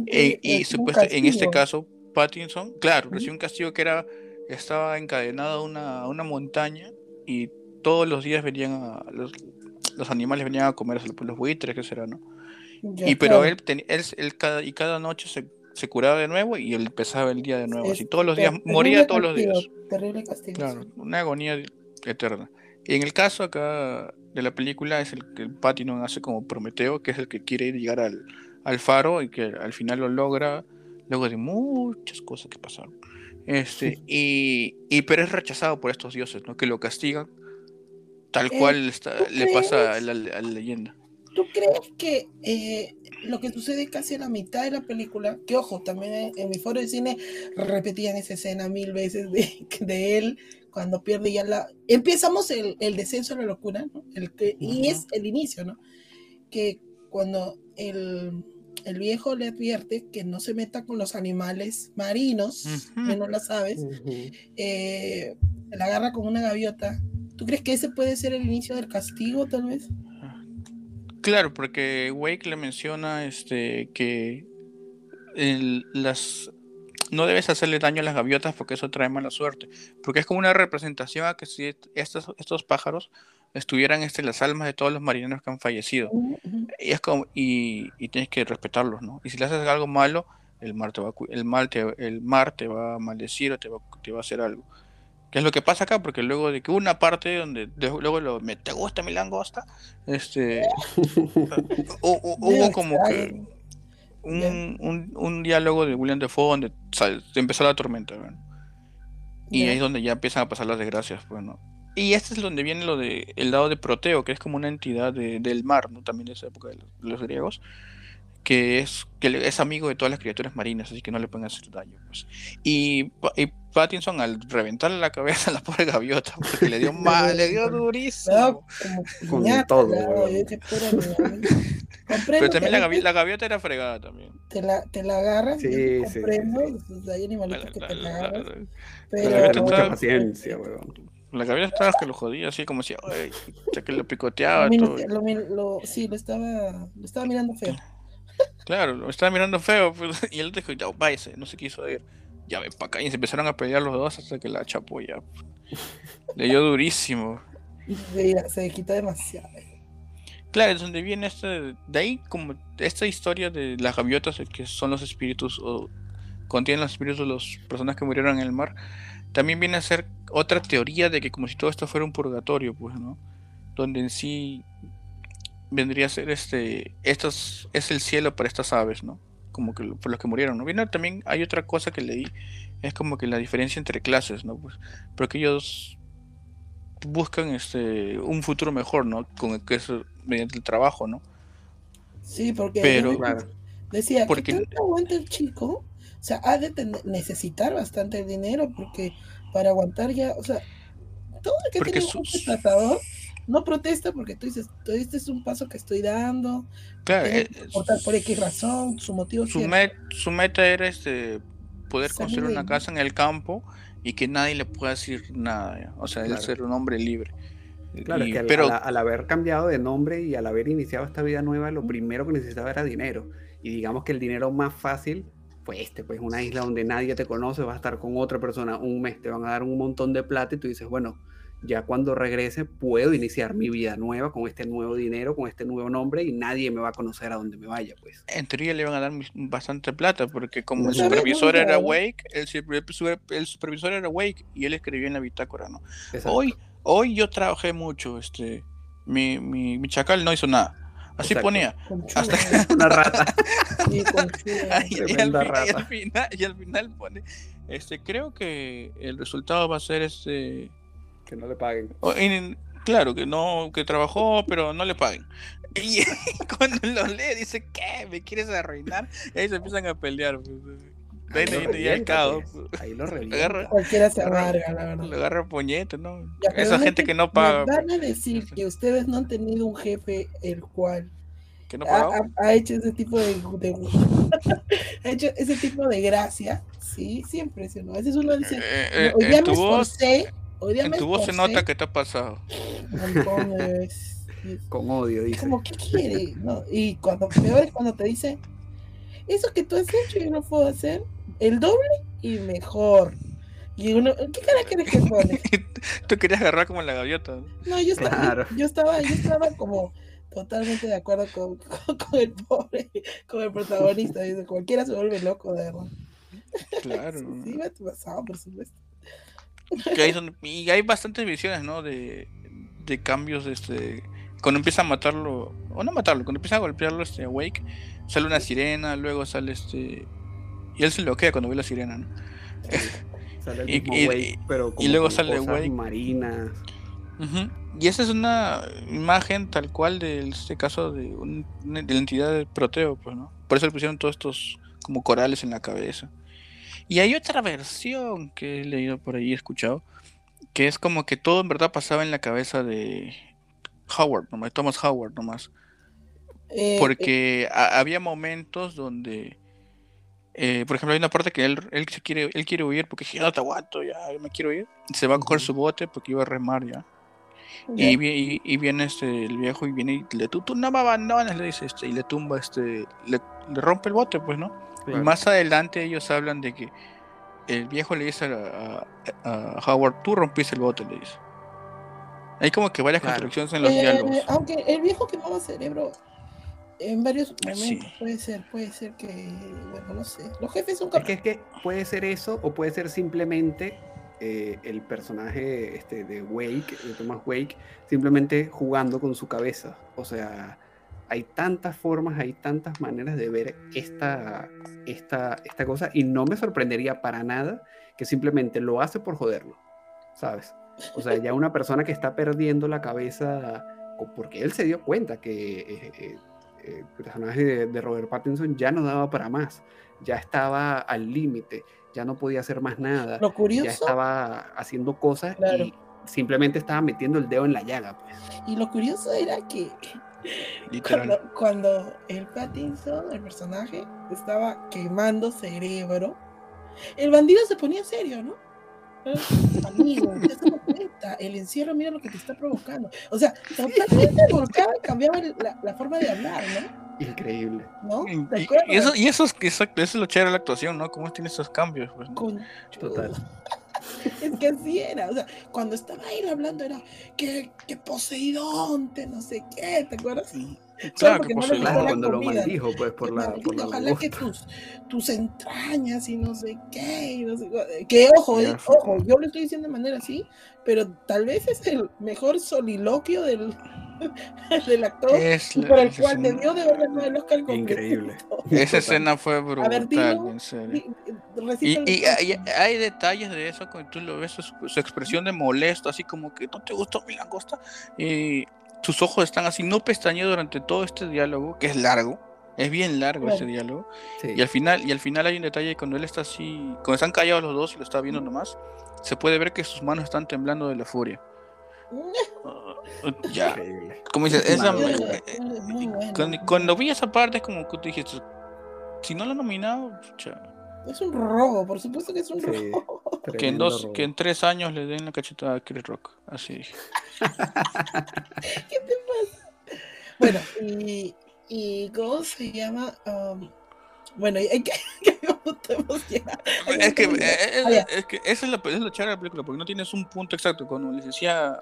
Eh, y supuestamente, en este caso, Pattinson, claro, recibió un castigo que era estaba encadenado a una, una montaña y todos los días venían a, los, animales venían a comer los buitres, que será, ¿no? y pero él, él, cada, y cada noche se, se, curaba de nuevo y él empezaba el día de nuevo. así todos los días, moría todos los días. Terrible castigo. Claro, una agonía eterna. Y en el caso acá de la película es el que el Pattinson hace como Prometeo, que es el que quiere llegar al, al faro y que al final lo logra luego de muchas cosas que pasaron. Este, y, y, pero es rechazado por estos dioses, ¿no? Que lo castigan tal eh, cual le pasa a la, leyenda. ¿Tú crees que eh, lo que sucede casi a la mitad de la película, que ojo, también en, mi foro de cine repetían esa escena mil veces de, de él cuando pierde ya la... Empezamos el, el descenso a la locura, ¿no? El que, Y es el inicio, ¿no? Que cuando el, el viejo le advierte que no se meta con los animales marinos, que no las aves, eh, la agarra con una gaviota. ¿Tú crees que ese puede ser el inicio del castigo, tal vez? Claro, porque Wake le menciona este, que las no debes hacerle daño a las gaviotas porque eso trae mala suerte. Porque es como una representación a que si estos, estos pájaros estuvieran este, las almas de todos los marineros que han fallecido. Y es como, y, tienes que respetarlos, ¿no? Y si le haces algo malo, el mar te va, el mal te, el mar te va a maldecir o te va, te va a hacer algo. ¿Qué es lo que pasa acá? Porque luego de que una parte donde luego lo, me te gusta mi langosta, este hubo como que un, un, diálogo de William Defoe donde empezó la tormenta, Y ahí es donde ya empiezan a pasar las desgracias, bueno. Pues, y este es donde viene lo de el lado de Proteo, que es como una entidad del mar, ¿no? También de esa época de los, griegos, que es, que es amigo de todas las criaturas marinas, así que no le pueden hacer daño. Pues. Y, Pattinson al reventarle la cabeza a la pobre gaviota, porque le dio mal, le dio durísimo. Con todo. Pero también la, la, gaviota era fregada también. Te la, te la agarran, sí, comprendo, sí. hay animalitos que te la agarran. Pero... mucha paciencia, weón. La gaviota estaba que lo jodía, así como si, ya que lo picoteaba. Lo, todo. Lo, sí, lo estaba, lo estaba mirando feo. Claro, lo estaba mirando feo, pues, y él dijo, ya, váyase, no se quiso ir. Ya ven para acá, y se empezaron a pelear los dos hasta que la chapó ya. Le dio durísimo. Se, se quita demasiado. Claro, es donde viene este, de ahí como esta historia de las gaviotas que son los espíritus o contienen los espíritus de las personas que murieron en el mar también viene a ser otra teoría de que como si todo esto fuera un purgatorio, pues, ¿no? Donde en sí vendría a ser este, estos es el cielo para estas aves, ¿no? Como que por los que murieron, ¿no? Viene también hay otra cosa que leí, es como que la diferencia entre clases, ¿no? Pues, porque ellos buscan este un futuro mejor, ¿no? Con el que es mediante el trabajo, ¿no? Sí, porque pero decía porque ¿qué aguanta el chico o sea, ha de necesitar bastante dinero porque para aguantar ya, o sea, todo el que porque tiene un tratador no protesta porque tú dices, este es un paso que estoy dando. Claro, eh, por X razón, su motivo su, su meta era este poder construir una casa en el campo y que nadie le pueda decir nada, o sea, ser un hombre libre. Claro, que al, pero... al, haber cambiado de nombre y al haber iniciado esta vida nueva, lo primero que necesitaba era dinero. Y digamos que el dinero más fácil pues este, pues una isla donde nadie te conoce, vas a estar con otra persona un mes, te van a dar un montón de plata y tú dices, bueno, ya cuando regrese puedo iniciar mi vida nueva con este nuevo dinero, con este nuevo nombre y nadie me va a conocer a donde me vaya, pues. En teoría le van a dar bastante plata porque como el supervisor era. Wake, el, super- el supervisor era Wake y él escribió en la bitácora, ¿no? Exacto. Hoy, hoy yo trabajé mucho, este, mi, mi, mi chacal no hizo nada. Así Exacto. ponía. Hasta chulo, Una rata. sí, y, y al, Tremenda fin- y al rata. final, y al final pone, este, creo que el resultado va a ser este, que no le paguen. o- en- claro, que no, que trabajó, pero no le paguen. Y cuando lo lee dice, ¿qué? ¿Me quieres arruinar? Y ahí se empiezan a pelear. pues. Ahí lo ahí, y al revienta, cabo, pues. Ahí lo Agarra- revienta. Cualquiera se Agarra- amarga, la Le verdad. agarra puñete, ¿no? Ya, Esa gente te- que no paga, Me van a decir que ustedes no han tenido un jefe el cual que no ha, ha- ha hecho ese tipo de, de- ha hecho ese tipo de gracia. Sí, siempre, ¿sí no? A veces uno dice, Eh, eh, hoy día en me tu voz, esforcé, hoy día en me tu voz se nota que te ha pasado. Con odio, dice. Como, ¿qué quiere? No, y cuando peor es cuando te dice, eso que tú has hecho yo no puedo hacer, el doble y mejor. Y uno, ¿qué cara quieres que pone? Tú querías agarrar como la gaviota. ¿no? Yo estaba, Claro. yo estaba, yo estaba como totalmente de acuerdo con, con, con el pobre, con el protagonista. Dice, cualquiera se vuelve loco, de verdad. Claro. Sí, me pasado, por supuesto. Que ahí son- y hay bastantes visiones, ¿no? De, de cambios, este... Cuando empieza a matarlo, o no matarlo, cuando empieza a golpearlo este Wake, sale una sirena, luego sale este... Y él se bloquea cuando ve la sirena, ¿no? Sale el Y- mismo y- Wake, pero como luego con sale Wake. marinas. Ujú. Y esa es una imagen tal cual de este caso de, un- de la entidad de Proteo, pues, ¿no? Por eso le pusieron todos estos como corales en la cabeza. Y hay otra versión que he leído por ahí, he escuchado, que es como que todo en verdad pasaba en la cabeza de Howard, nomás, de Thomas Howard nomás. Eh, eh, Porque ha- había momentos donde, eh, por ejemplo, hay una parte que él, él, se quiere, él quiere huir porque ya no te aguanto, ya me quiero ir. Se va a coger su bote porque iba a remar ya. Y, y, y viene este el viejo y viene y le tú, tú no me abandones, le dice este, y le tumba este, le, le rompe el bote, pues, ¿no? Y Claro. más adelante ellos hablan de que el viejo le dice a, a- a Howard, tú rompiste el bote, le dice. Hay como que varias Claro. contradicciones en los Eh, diálogos. aunque el viejo quemaba cerebro en varios Sí. momentos, puede ser, puede ser que, bueno, no sé. Los jefes son Es que, es que puede ser eso o puede ser simplemente eh, el personaje este, de Wake, de Thomas Wake, simplemente jugando con su cabeza. O sea, hay tantas formas, hay tantas maneras de ver esta, esta, esta cosa y no me sorprendería para nada que simplemente lo hace por joderlo, ¿sabes? O sea, ya una persona que está perdiendo la cabeza, porque él se dio cuenta que eh, eh, el personaje de, de Robert Pattinson ya no daba para más, ya estaba al límite, ya no podía hacer más nada, Lo ya curioso, estaba haciendo cosas Claro. y simplemente estaba metiendo el dedo en la llaga, pues. y lo curioso era que cuando, cuando el Pattinson, el personaje, estaba quemando cerebro, el bandido se ponía serio, ¿no? Amigo, te cuenta, el encierro mira lo que te está provocando. O sea, totalmente volcaba y cambiaba la, la forma de hablar, ¿no? Increíble. ¿No? Y, ¿Te y- acuerdas? y eso, y eso es, exacto, eso es lo chévere de la actuación, ¿no? Cómo tiene esos cambios. Pues, Total. Es que así era, o sea, cuando estaba él hablando era que, que poseidonte, no sé qué, ¿te acuerdas? Claro, porque que no posee- gustó Claro, la cuando lo comida, maldijo, pues, por la, por la ojalá que tus, tus entrañas y no sé qué, y no sé cu- que ojo, Ya eh, ojo, yo lo estoy diciendo de manera así, pero tal vez es el mejor soliloquio del, del actor Es por el cual escena- debió de haber ganado el Oscar completo. Increíble. Esa escena fue brutal, dilo, en serio. Di- Y, y hay, hay detalles de eso, cuando tú lo ves, su, su expresión de molesto, así como que no te gustó mi langosta, y sus ojos están así, no pestañeos durante todo este diálogo, que es largo, es bien largo Claro. ese diálogo, Sí. y al final, y al final hay un detalle cuando él está así, cuando están callados los dos y lo está viendo nomás, se puede ver que sus manos están temblando de la furia. Uh, ya, Increíble. como dices, esa, Muy eh, bueno, eh, muy bueno. cuando, cuando vi esa parte es como que tú dijiste, si no lo han nominado, Es un robo, por supuesto que es un Sí. robo. Que en, dos, robo. que en tres años le den la cachetada a Chris Rock. Así dije. ¿Qué te pasa? Bueno, y, y ¿cómo se llama? Um, bueno, hay que, que. Es que, eh, ah, ya. es, es que esa es la, es la chévere de la película, porque no tienes un punto exacto. Cuando les decía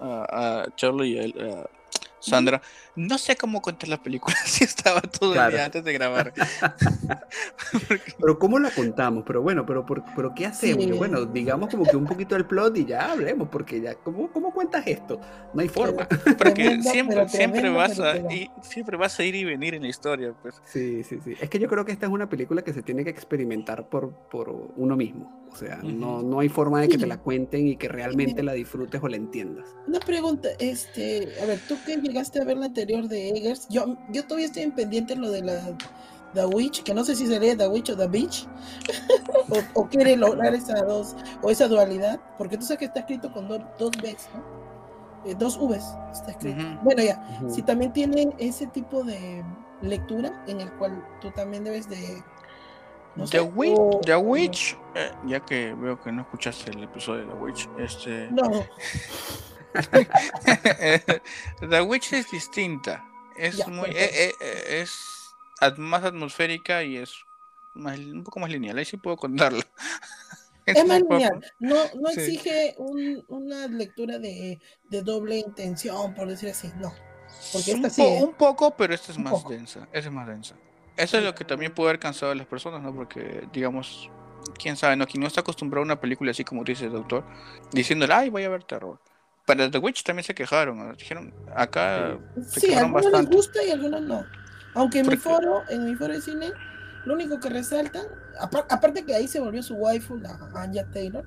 a, a Charlie y a Sandra, no sé cómo contar la película, si estaba todo el día antes de grabar. Pero ¿cómo la contamos? Pero bueno, pero, por- pero ¿qué hacemos? Sí. Bueno, digamos como que un poquito del plot y ya hablemos, porque ya, ¿cómo, cómo cuentas esto? No hay forma. Porque Tremendo, siempre, pero siempre, vas a, pero- y, siempre vas a ir y venir en la historia. Pues. Sí, sí, sí. Es que yo creo que esta es una película que se tiene que experimentar por, por uno mismo. O sea, no, no hay forma de que te la cuenten y que realmente la disfrutes o la entiendas. Una pregunta, este, a ver, tú que llegaste a ver la anterior de Eggers, yo, yo todavía estoy en pendiente lo de la The Witch, que no sé si sería The Witch o The Beach, o, o quiere lograr esa dos, o esa dualidad, porque tú sabes que está escrito con do- dos Bs, ¿no? Eh, dos Vs está escrito. Ujú. Bueno, ya, Ujú. si también tiene ese tipo de lectura en el cual tú también debes de... no The, sé, Witch, o- The Witch, eh, ya que veo que no escuchaste el episodio de The Witch, este, No, The Witch es distinta. Es Ya, muy, eh, eh, eh, es más atmosférica y es más, un poco más lineal. Ahí sí puedo contarlo. Es más poco- lineal, no, no Sí. exige un- una lectura de, de doble intención, por decir así, no. Porque un, esta sí, po- un poco, pero esta es más poco. densa. Esa es más densa. Eso es lo que también puede haber cansado a las personas, ¿no? Porque, digamos, quién sabe, ¿no? Quien no está acostumbrado a una película así como dice el doctor, diciéndole, ay, voy a ver terror. Para The Witch también se quejaron. Dijeron, acá se Sí, a algunos les bastante. gusta y a algunos no. Aunque en mi foro, en mi foro de cine, lo único que resaltan, apar- aparte que ahí se volvió su waifu, la Anya Taylor,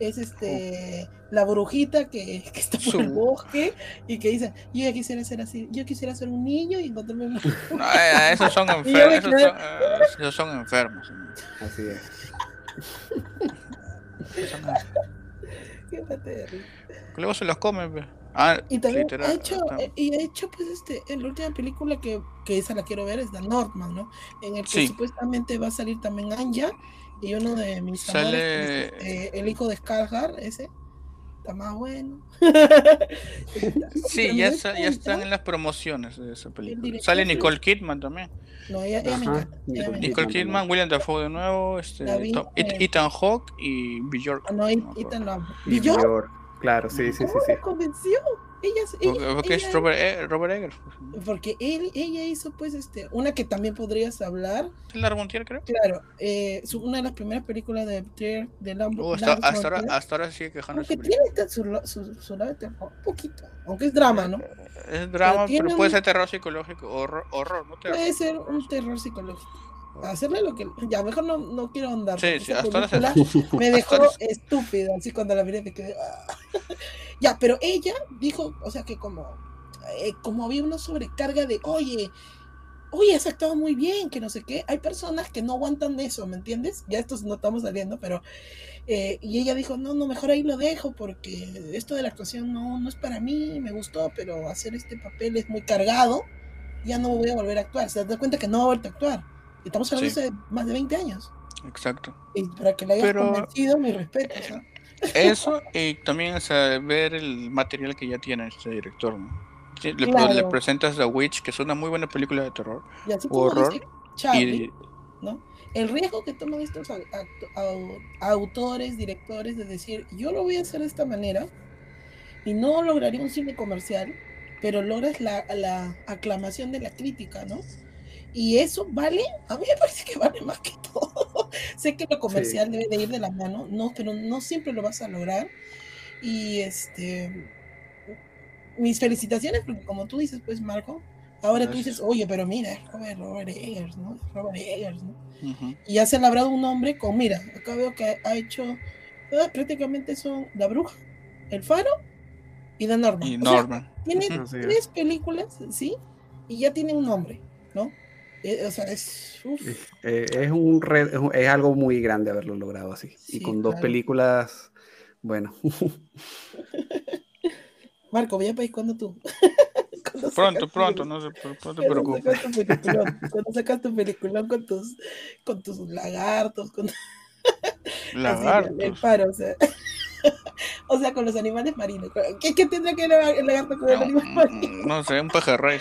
es este la brujita que, que está por el Su- bosque y que dice, yo ya quisiera ser así, yo quisiera ser un niño y encontrarme una No, eh, esos son enfermos. me Esos, quedé- son, eh, esos son enfermos. Así es. Luego se los comen. pe. Ah, Y también literal, ha hecho, eh, y ha hecho pues este, en la última película que, que esa la quiero ver es The Northman, ¿no? En el que Sí. supuestamente va a salir también Anya y uno de mis Sale- amores, este, el hijo de Scarjar, ese, está más bueno. Sí, ya, está- ya están en las promociones de esa película. Sale Nicole Kidman también. No, ella, ella me Ajá, encanta. ella me Nicole encanta. Nicole Kidman Kidman, William Dafoe de nuevo, este, Tom- eh. Ethan Hawke y Bjork. Ah, no. Ethan lo amo. Y ¿Y yo? Bjork, Claro, sí, sí, sí, ¿Cómo sí. me convenció? Ella, ella- Porque, es ella- Robert, E- Robert Eggers. pues, Porque él, ella hizo pues este, una que también podrías hablar, ¿Es Lars von Trier, creo? Claro, eh, su- una de las primeras películas de de Lambo. Uh, hasta, hasta, ahora, hasta ahora sigue quejando aunque tiene su, lo- su, su lado de terror, un poquito, aunque es drama, ¿no? Es drama, tiene pero puede un- ser terror psicológico, horror, horror ¿no? Terror. Puede ser un terror psicológico. Hacerle lo que. Ya, mejor no, no quiero andar. Sí, sí, hasta ahora se- me dejó estúpida, así cuando la miré me quedé. "Ah". ya, pero ella dijo, o sea que como, eh, como había una sobrecarga de, oye, oye, has actuado muy bien, que no sé qué. Hay personas que no aguantan eso, ¿me entiendes? Ya estos no estamos saliendo, pero. eh, y ella dijo, no, no, mejor ahí lo dejo, porque esto de la actuación no, no es para mí, me gustó, pero hacer este papel es muy cargado, ya no voy a volver a actuar. Se da cuenta que no va a volver a actuar. Estamos hablando Sí. de más de 20 años. Exacto. Y para que la hayas Pero- convencido, mi respeto. o sea. Eso y también o sea, ver el material que ya tiene este director. ¿no? Sí, Le, Claro. le presentas The Witch, que es una muy buena película de terror. Y así como Horror dice Charlie, Y ¿no? El riesgo que toman estos autores, directores, de decir, yo lo voy a hacer de esta manera y no lograría un cine comercial, pero logras la, la aclamación de la crítica, ¿no? Y eso vale, a mí me parece que vale más que todo. sé que lo comercial debe de ir de la mano, no, pero no siempre lo vas a lograr. Y este, mis felicitaciones, porque como tú dices, pues Marco, ahora tú Gracias. dices, oye, pero mira, Robert, Eggers, ¿no? Robert Eggers, ¿no? ujú, Y ya se ha labrado un nombre con, mira, acá veo que ha hecho, ah, prácticamente son La Bruja, El Faro y The Norman. y O sea, Norman. tiene es. tres películas, ¿sí? Y ya tiene un nombre, ¿no? Eh, o sea, es... Eh, es, un re- es algo muy grande haberlo logrado así. Sí, y con dos películas, bueno, Marco, voy a pedir cuando tú. Cuando Pronto, pronto, no, se, no te preocupes. sacas tu peliculón, cuando sacas tu peliculón con tus, con tus lagartos, con así, el Lagartos. paro, o sea, o sea, con los animales marinos. ¿Qué, qué tendrá que ver el lagarto con el No, animal marino? mm, no sé, un pejerrey.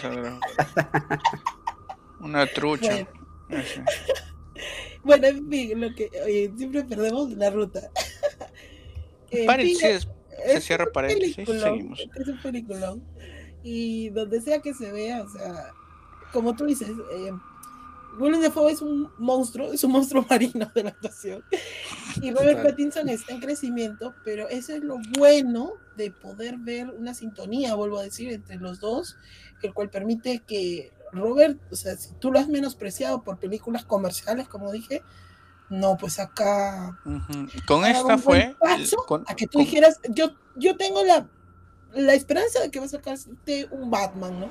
Una trucha. Bueno. Ese. Bueno, en fin, lo que oye, siempre perdemos la ruta. Fin, Paréntesis, se cierra paréntesis, seguimos. Es un peliculón. Y donde sea que se vea, o sea, como tú dices, eh, Willem Dafoe es un monstruo, es un monstruo marino de la actuación. Y Robert. Pattinson está en crecimiento, pero eso es lo bueno de poder ver una sintonía, vuelvo a decir, entre los dos, el cual permite que Robert, o sea, si tú lo has menospreciado por películas comerciales, como dije, no, pues acá. Con esta fue. buen paso con- a que tú con- dijeras, yo, yo tengo la, la esperanza de que va a sacarte un Batman, ¿no?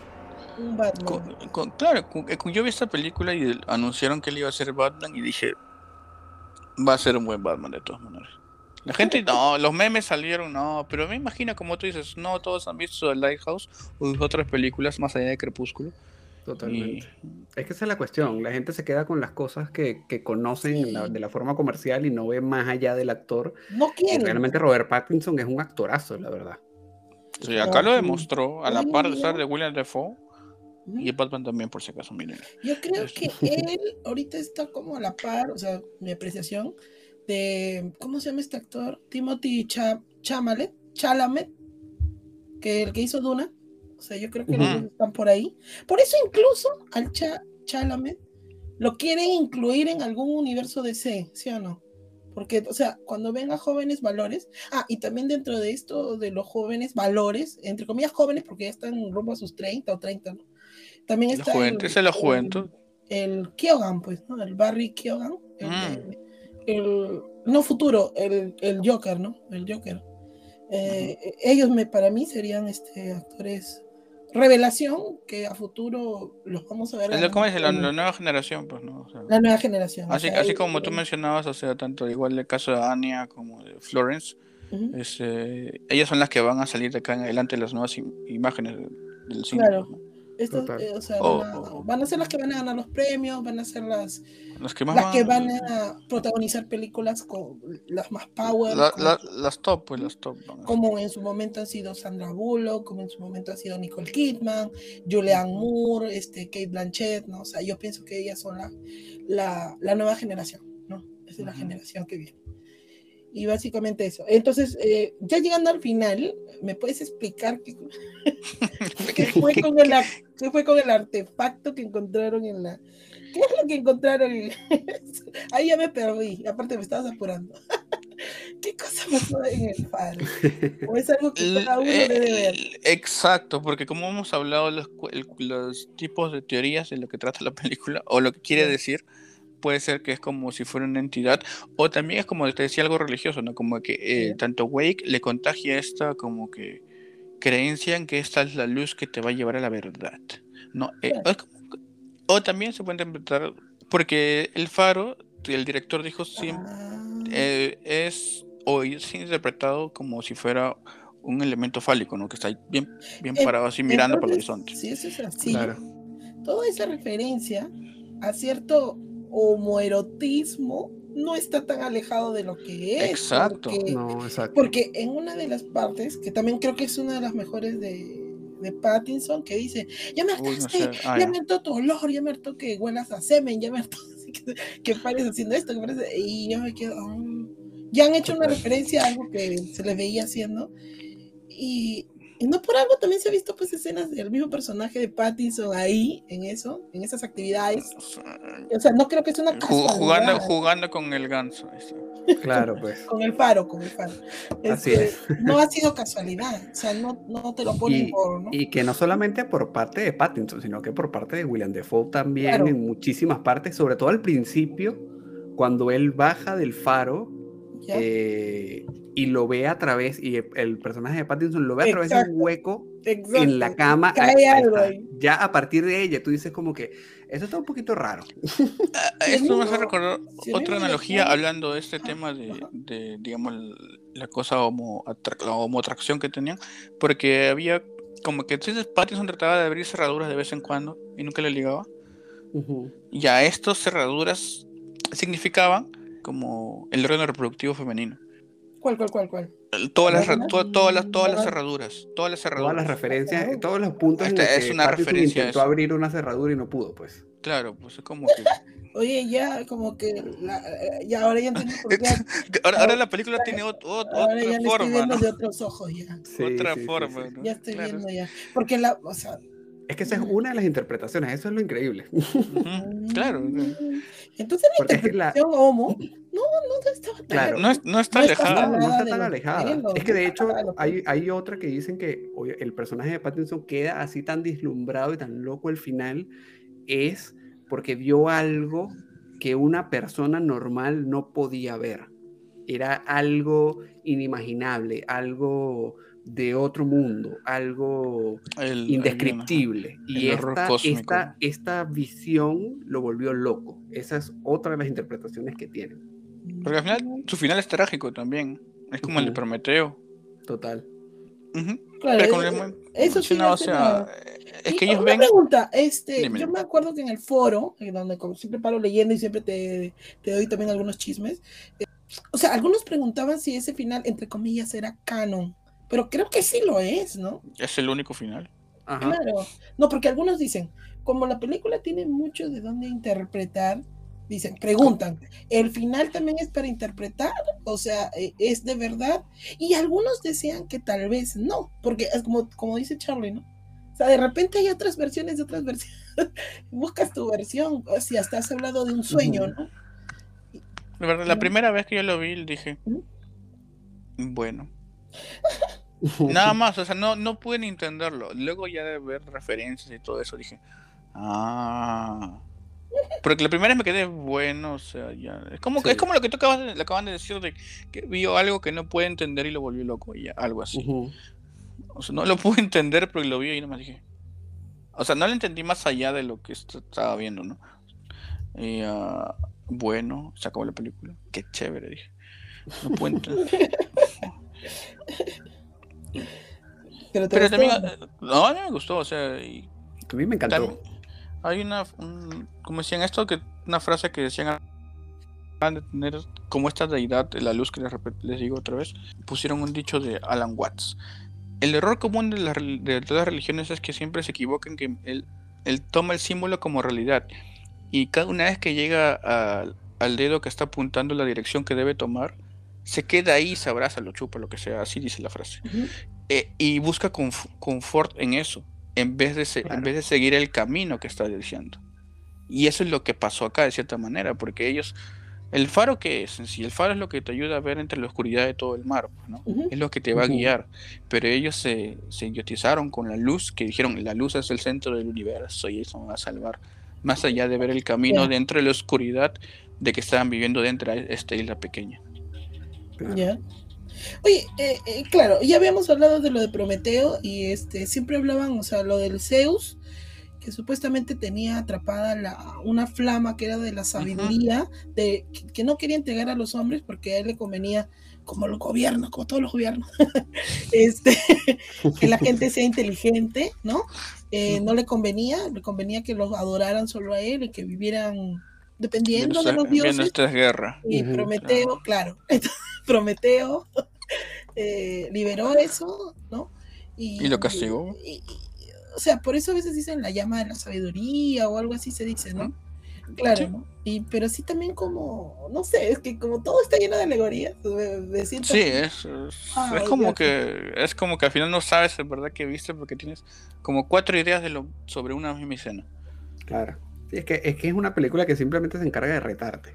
Un Batman. con- claro, eh, yo vi esta película y anunciaron que él iba a ser Batman y dije, va a ser un buen Batman de todas maneras. La gente, no, los memes salieron, no, pero me imagino como tú dices, no, todos han visto The Lighthouse o otras películas más allá de Crepúsculo. Totalmente. Y, Es que esa es la cuestión. La gente se queda con las cosas que, que conocen la- de la forma comercial y no ve más allá del actor. no Y quieren. realmente Robert Pattinson es un actorazo, la verdad. sí, acá lo demostró, a la par de estar de William Dafoe Ujú. y el Batman también, por si acaso, miren. Yo creo Eso. que él ahorita está como a la par, o sea, mi apreciación de, ¿cómo se llama este actor? Timothy Cha- Chalamet, Chalamet, que el que hizo Duna. O sea, yo creo que los están por ahí. Por eso incluso al Cha- Chalamet lo quieren incluir en algún universo DC, ¿sí o no? Porque, o sea, cuando ven a jóvenes valores, ah, y también dentro de esto de los jóvenes valores, entre comillas jóvenes, porque ya están rumbo a sus 30 o 30, ¿no? También La está juventud, esa es la juventud. el Kyogan, pues, ¿no? El Barry Kyogan. El, Mm. el- no futuro, el, el Joker, ¿no? El Joker. Eh, Ellos me, para mí serían este, actores revelación que a futuro los vamos a ver. Es como dice, la, la nueva generación, pues, ¿no? O sea, la nueva generación. o así, sea, así como tú mencionabas, o sea, tanto igual el caso de Anya como de Florence, este, ellas son las que van a salir de acá en adelante las nuevas im- imágenes del, cine. Claro. pues, ¿no? Estas, Total. eh, o sea, Oh, van, a, oh. van a ser las que van a ganar los premios, van a ser las, Las que más las que van a protagonizar películas con las más power. la- como- la- las top, pues las top. van como en su momento han sido Sandra Bullock, como en su momento ha sido Nicole Kidman, Julianne Moore, este, Kate Blanchett, ¿no? O sea, yo pienso que ellas son la, la, la nueva generación, ¿no? Esa es la generación que viene. Y básicamente eso. Entonces, eh, ya llegando al final, ¿me puedes explicar qué, qué fue, con el, qué fue con el artefacto que encontraron en la... ¿Qué es lo que encontraron? en- Ahí ya me perdí, aparte me estabas apurando. ¿Qué cosa pasó en el faro? ¿O es algo que El- cada uno debe ver? Exacto, porque como hemos hablado los, los tipos de teorías de lo que trata la película o lo que quiere Ya. decir, puede ser que es como si fuera una entidad o también es como te decía algo religioso, ¿no? Como que eh, tanto Wake le contagia esta como que creencia en que esta es la luz que te va a llevar a la verdad, ¿no? Eh, como- o también se puede interpretar porque el faro, el director dijo siempre Ah, eh, es hoy es interpretado como si fuera un elemento fálico, ¿no? Que está ahí bien, bien parado así mirando para el horizonte. Si eso es así, Claro. toda esa referencia a cierto homoerotismo no está tan alejado de lo que es. Exacto. Porque, No, exacto. porque en una de las partes, que también creo que es una de las mejores de, de Pattinson, que dice, ya me Uy, no hartaste, sé. Ah, ya ya. me hartó tu olor, ya me hartó que huelas a semen, ya me hartó que, que pares haciendo esto, que pares... Y yo me quedo... "Ah". ya han hecho una referencia a algo que se le veía haciendo. Y, y no por algo también se ha visto pues escenas del mismo personaje de Pattinson ahí, en eso, en esas actividades. O sea, no creo que es una casualidad. jugando, jugando con el ganso. Claro, pues. Con el faro, con el faro. Así Este, es. No ha sido casualidad, o sea, no, no te lo ponen Y, por, ¿no? y que no solamente por parte de Pattinson, sino que por parte de William Defoe también Claro. en muchísimas partes, sobre todo al principio, cuando él baja del faro eh, y lo ve a través, y el- personaje de Pattinson lo ve a través de Exacto. un hueco Exacto. en la cama. Cae ahí- ahí algo está. ahí. Ya a partir de ella, tú dices como que eso está un poquito raro. Ah, Esto me hace recordar otra analogía hablando de este tema de, de, digamos, la cosa homo, la homoatracción que tenían, porque había como que entonces Pattinson trataba de abrir cerraduras de vez en cuando y nunca le ligaba. Y a estas cerraduras significaban como el órgano reproductivo femenino. ¿Cuál, cuál, cuál, cuál? Todas las, ¿Verdad? to- todas las, todas las cerraduras, todas las Todas cerraduras. las referencias, todos los puntos en los es que una Pattinson referencia intentó abrir una cerradura y no pudo, pues. Claro, pues es como que Oye, ya como que la, eh, ya ahora ya entendí por qué. ahora, ahora, la película tiene ot, ot, ahora otra ya forma, estoy viendo ¿no? de otros ojos ya. Sí, otra sí, forma, sí. ¿no? Ya estoy Claro. viendo ya. Porque la, o sea, Es que esa es una de las interpretaciones, eso es lo increíble. Ujú, Claro. mm. Entonces la Porque es que la- interpretación homo no, tan Claro. No, es- no está alejada. No, está de tan lo alejada. Es que de hecho hay, hay otra que dicen que el personaje de Pattinson queda así tan deslumbrado y tan loco al final es porque vio algo que una persona normal no podía ver. Era algo inimaginable, algo de otro mundo, algo El- indescriptible. Y el esta, esta, esta visión lo volvió loco. Esa es otra de las interpretaciones que tienen. Porque al final, su final es trágico también. Es como el de. Prometeo. Total. Ujú. Claro, Pero como eh, les hemos eso sí o sea, es Y que ellos una ven. pregunta, este, yo me acuerdo que en el foro, en donde como siempre paro leyendo y siempre te, te doy también algunos chismes, eh, o sea, algunos preguntaban si ese final, entre comillas, era canon, pero creo que sí lo es, ¿no? Es el único final. Ajá. Claro, no, porque algunos dicen, como la película tiene mucho de dónde interpretar, dicen, preguntan, ¿el final también es para interpretar? O sea, eh, ¿es de verdad? Y algunos decían que tal vez no, porque es como, como dice Charlie, ¿no? O sea, de repente hay otras versiones de otras versiones. Buscas tu versión, o si hasta has hablado de un sueño. ¿no? La verdad, la primera vez que yo lo vi, dije, Ujú. bueno. Nada más, o sea, no, no pude ni entenderlo. Luego ya de ver referencias y todo eso, dije, ah. Porque la primera vez me quedé bueno, o sea, ya. Es como, Sí. es como lo que tú acabas de, le acaban de decir de que vio algo que no puede entender y lo volvió loco, y ya, algo así. Ujú. O sea, no lo pude entender, pero lo vi y nomás dije. O sea, no lo entendí más allá de lo que est- estaba viendo, ¿no? Y, ah, bueno, se acabó la película. Qué chévere, dije. No puedo entender. Pero, Pero gustó, también, ¿no? eh, no, a mí me gustó, o sea, y A mí me encantó. también hay una, un- como decían esto, que una frase que decían van de tener como esta deidad, la luz que les, digo otra vez, pusieron un dicho de Alan Watts. El error común de, todas las religiones es que siempre se equivocan, que él, él toma el símbolo como realidad. Y cada una vez que llega al- al dedo que está apuntando la dirección que debe tomar, se queda ahí, se abraza, lo chupa, lo que sea, así dice la frase. Eh, y busca conf- confort en eso, en vez, de se- en vez de seguir el camino que está diciendo. Y eso es lo que pasó acá, de cierta manera, porque ellos, el faro que es en sí, el faro es lo que te ayuda a ver entre la oscuridad de todo el mar, pues, ¿no? Es lo que te va a guiar. Pero ellos se, se idiotizaron con la luz, que dijeron, la luz es el centro del universo y eso me va a salvar. Más allá de ver el camino Ya. dentro de la oscuridad de que estaban viviendo dentro de esta isla pequeña. Claro. Oye, eh, eh, claro, ya habíamos hablado de lo de Prometeo y este siempre hablaban, o sea, lo del Zeus, que supuestamente tenía atrapada la, una flama que era de la sabiduría, de que, que no quería entregar a los hombres porque a él le convenía, como los gobiernos, como todos los gobiernos, este, que la gente sea inteligente, ¿no? Eh, no le convenía, le convenía que los adoraran solo a él y que vivieran dependiendo de los dioses. esta guerra. Y Ujú, Prometeo, claro. Entonces, Prometeo eh, liberó eso, ¿no? Y lo castigó. y- y- o sea, por eso a veces dicen la llama de la sabiduría o algo así se dice, ¿no? Claro, Sí. ¿no? Y, pero sí también como, no sé, es que como todo está lleno de alegorías, me, me Sí, así. es, es, Ah, es como que es como que al final no sabes en verdad que viste porque tienes como cuatro ideas de lo sobre una misma escena. Claro. Sí, es, que, es que es una película que simplemente se encarga de retarte.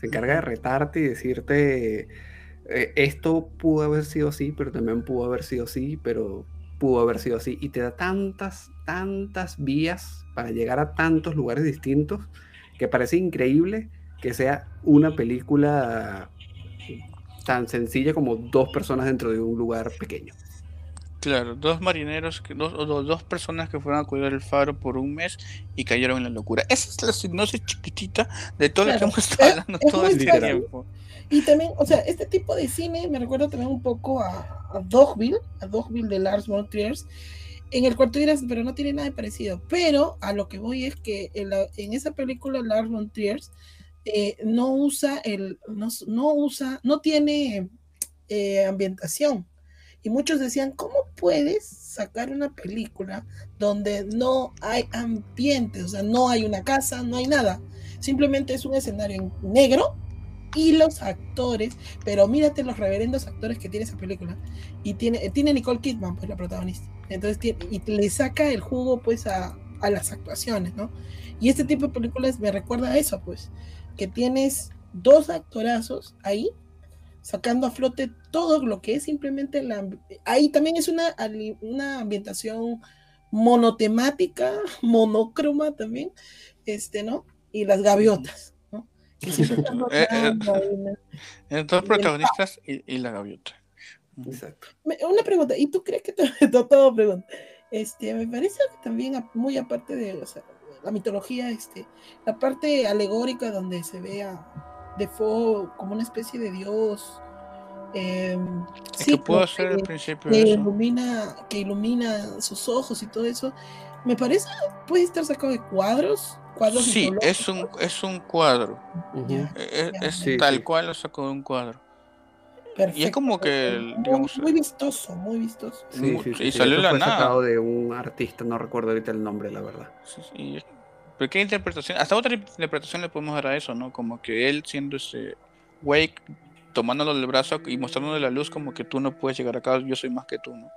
Se encarga de retarte y decirte, eh, esto pudo haber sido así, pero también pudo haber sido así, pero pudo haber sido así. Y te da tantas, tantas vías para llegar a tantos lugares distintos que parece increíble que sea una película tan sencilla como dos personas dentro de un lugar pequeño. Claro, dos marineros, que, dos, o dos, dos personas que fueron a cuidar el faro por un mes y cayeron en la locura. Esa es la sinopsis chiquitita de todo lo que Claro, hemos estado es- hablando es todo este fácil. tiempo. Y también, o sea, este tipo de cine me recuerda también un poco a, a Dogville, a Dogville de Lars von Trier. En el cuarto dirás, pero no tiene nada de parecido. Pero a lo que voy es que en, la- en esa película Lars von Trier eh, no usa el, no, no usa, no tiene eh, ambientación. Y muchos decían, ¿cómo puedes sacar una película donde no hay ambiente? O sea, no hay una casa, no hay nada. simplemente es un escenario en negro y los actores, pero mírate los reverendos actores que tiene esa película. Y tiene, tiene Nicole Kidman, pues la protagonista. Entonces, y le saca el jugo, pues, a, a las actuaciones, ¿no? Y este tipo de películas me recuerda a eso, pues, que tienes dos actorazos ahí sacando a flote todo lo que es simplemente la... Ahí también es una, una ambientación monotemática, monocroma también, este, ¿no? Y las gaviotas, ¿no? Eh, eh, dos protagonistas y, la gaviota. Exacto. Una pregunta, ¿y tú crees que todo, todo pregunta? Este, me parece que también muy aparte de la mitología, este, la parte alegórica donde se ve a Defoe como una especie de dios. Eh, sí, que puedo hacer al principio que ilumina, que ilumina sus ojos y todo eso. Me parece puede estar sacado de cuadros. cuadros sí, es un, es un cuadro. E, es, tal cual lo sacó de un cuadro. Y es como que, digamos, muy, vistoso, muy vistoso. Sí, y salió la fue sacado de un artista, no recuerdo ahorita el nombre, la verdad. Sí, Pero qué interpretación, hasta otra interpretación le podemos dar a eso, ¿no? Como que él siendo ese Wake, tomándolo del brazo y mostrándole la luz como que tú no puedes llegar acá, yo soy más que tú, ¿no?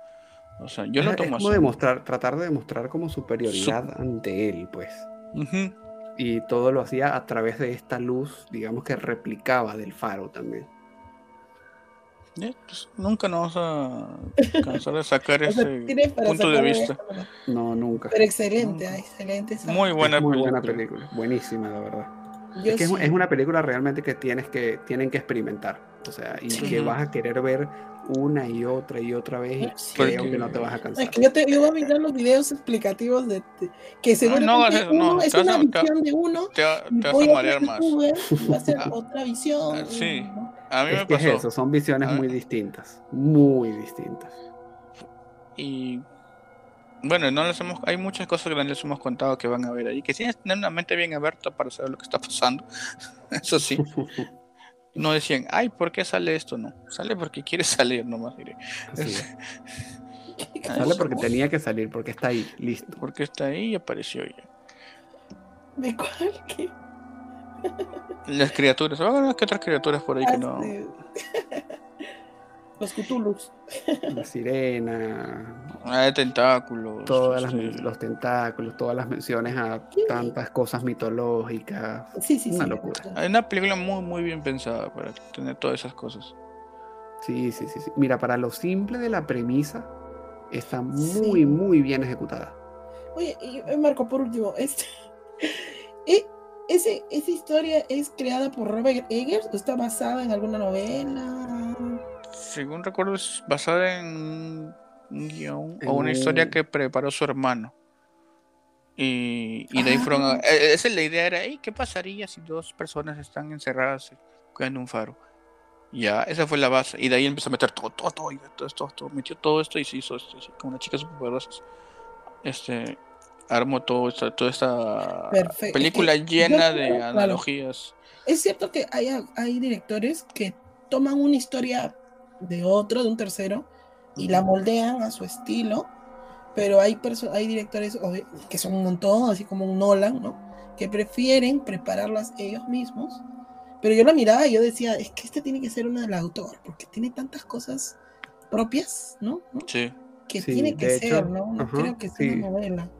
O sea, yo lo tomo es como Demostrar, tratar de demostrar como superioridad ante él, pues. Y todo lo hacía a través de esta luz, digamos que replicaba del faro también. Pues, nunca nos vamos a cansar de sacar ese punto de vista. No, nunca. Pero excelente, excelente. Muy buena, muy buena película. Buenísima, la verdad. Es, que es, una película realmente que tienes que tienen que experimentar. O sea, y que vas a querer ver una y otra y otra vez y creo que no te vas a cansar. Es que yo, te, yo voy a mirar los videos explicativos de, que seguramente ah, no, es una visión de uno te, te vas a marear más. va a ser ah, otra visión. Ah, sí, a mí me pasó. eso, son visiones muy distintas, muy distintas. Y bueno, no les hemos, hay muchas cosas que no les hemos contado que van a ver ahí, que sí tener una mente bien abierta para saber lo que está pasando. Eso sí. no decían, ay, ¿por qué sale esto? No, sale porque quiere salir, nomás diré. sale porque tenía que salir, porque está ahí, listo. Porque está ahí y apareció ya. ¿De cuál? ¿Qué? Las criaturas, van a ver que otras criaturas por ahí que no. Los Cthulhus. La sirena. Ah, tentáculos. Todas los tentáculos, todas las menciones a tantas cosas mitológicas. Sí, sí, una locura. Hay una película muy, muy bien pensada para tener todas esas cosas. Sí, sí, sí. Mira, para lo simple de la premisa, está muy, muy bien ejecutada. Oye, y eh, Marco, por último, este. ¿eh? ¿Ese, ¿Esa historia es creada por Robert Eggers o está basada en alguna novela? Según recuerdo, es basada en un guion o una historia que preparó su hermano. Y, y de ahí fueron. Ah. E, esa es la idea: era, ¿qué pasaría si dos personas están encerradas en un faro? Ya, esa fue la base. Y de ahí empezó a meter todo, todo, todo, todo, todo, todo metió todo esto y se hizo esto, con una chica super poderosa. Este, armó todo esta, toda esta película llena de analogías. Es cierto que hay, hay directores que toman una historia de otro, de un tercero, y la moldean a su estilo, pero hay, hay directores que son un montón, así como un Nolan, ¿no? Que prefieren prepararlas ellos mismos. Pero yo la miraba y yo decía, es que este tiene que ser uno del autor, porque tiene tantas cosas propias, ¿no? Sí. Que tiene que ser, ¿no? No creo que sea una novela.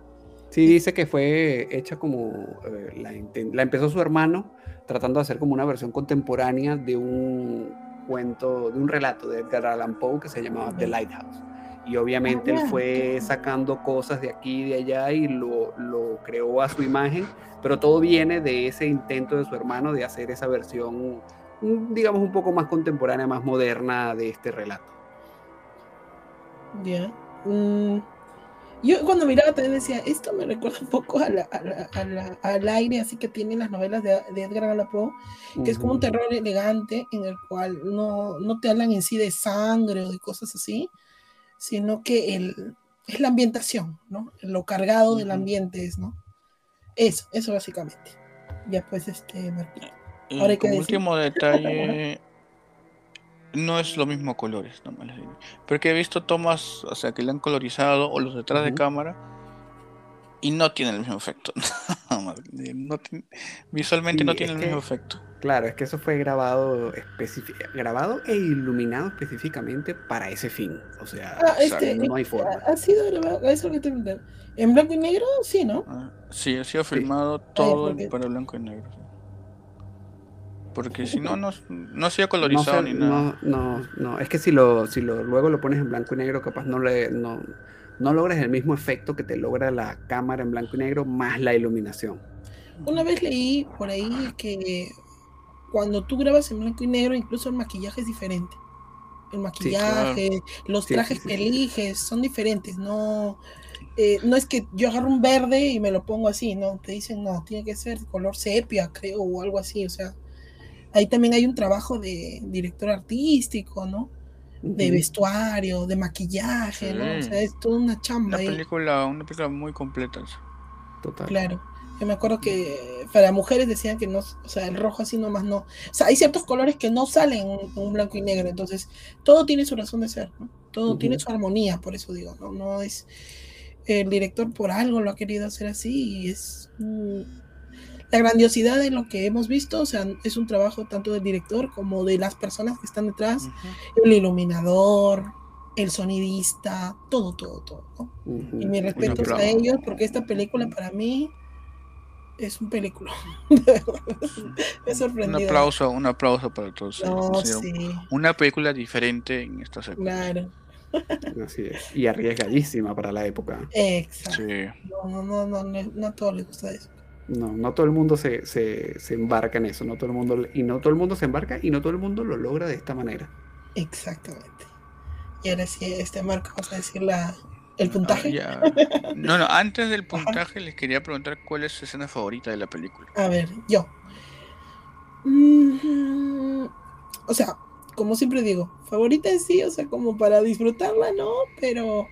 Sí, dice que fue hecha como, eh, la, la, empezó su hermano tratando de hacer como una versión contemporánea de un cuento, de un relato de Edgar Allan Poe que se llamaba The Lighthouse. Y obviamente él fue sacando cosas de aquí y de allá y lo, lo creó a su imagen, pero todo viene de ese intento de su hermano de hacer esa versión, digamos, un poco más contemporánea, más moderna de este relato. Ya. Mm, yo cuando miraba también decía, esto me recuerda un poco a al aire, así que tienen las novelas de, Edgar Allan Poe, que es como un terror elegante en el cual no, no, te hablan en sí de sangre o de cosas así, sino que el, es la ambientación, ¿no? Lo cargado del ambiente es, ¿no? Eso, eso básicamente. Ya pues, este, Martín. Ahora como último detalle, no es lo mismo colores, no me Porque he visto tomas, o sea, que le han colorizado o los detrás de cámara Y no tiene el mismo efecto. No tiene- visualmente Sí, no tiene el que- mismo efecto. Claro, es que eso fue grabado, grabado e iluminado específicamente para ese fin. O sea, Ah, este, no hay forma. ha, sido grabado, eso que te. ¿En blanco y negro? Sí, ¿no? Ah, Sí, ha sido filmado todo porque- para blanco y negro. Porque si no, no, no No, colorizado sé, ni nada. no, no, no, es que si lo, si lo luego lo pones en blanco y negro, capaz no le, no, no logras el mismo efecto que te logra la cámara en blanco y negro más la iluminación. Una vez leí por ahí que cuando tú grabas en blanco y negro, incluso el maquillaje es diferente. El maquillaje, los Sí, trajes sí, sí, que sí. eliges son diferentes. No, eh, no es que yo agarro un verde y me lo pongo así, no. Te dicen, no, tiene que ser color sepia, creo, o algo así. O sea, ahí también hay un trabajo de director artístico, ¿no? De vestuario, de maquillaje, ¿no? O sea, es toda una chamba Una ahí. película, una película muy completa. Total. Claro. Yo me acuerdo que para mujeres decían que no, o sea, el rojo así nomás no. O sea, hay ciertos colores que no salen en un blanco y negro, entonces todo tiene su razón de ser, ¿no? Todo tiene su armonía, por eso digo, ¿no? No es el director por algo lo ha querido hacer así y es mm, la grandiosidad de lo que hemos visto, o sea, es un trabajo tanto del director como de las personas que están detrás, el iluminador, el sonidista, todo, todo, todo, ¿no? Y mis respetos a ellos, porque esta película para mí es un película. Me he Un aplauso, un aplauso para todos. No, sí, Una película diferente en esta secuencia. claro. Así es. Y arriesgadísima para la época. Exacto. Sí. No, no, no, no, no a todos les gusta eso. No, no todo el mundo se, se, se embarca en eso, no todo el mundo, y no todo el mundo se embarca y no todo el mundo lo logra de esta manera. Exactamente. Y ahora sí, este Marco, vamos a decir la, el puntaje. Ah, ya. No, no, antes del puntaje les quería preguntar cuál es su escena favorita de la película. A ver, yo. Mm, o sea, como siempre digo, favorita en sí, o sea, como para disfrutarla, ¿no? Pero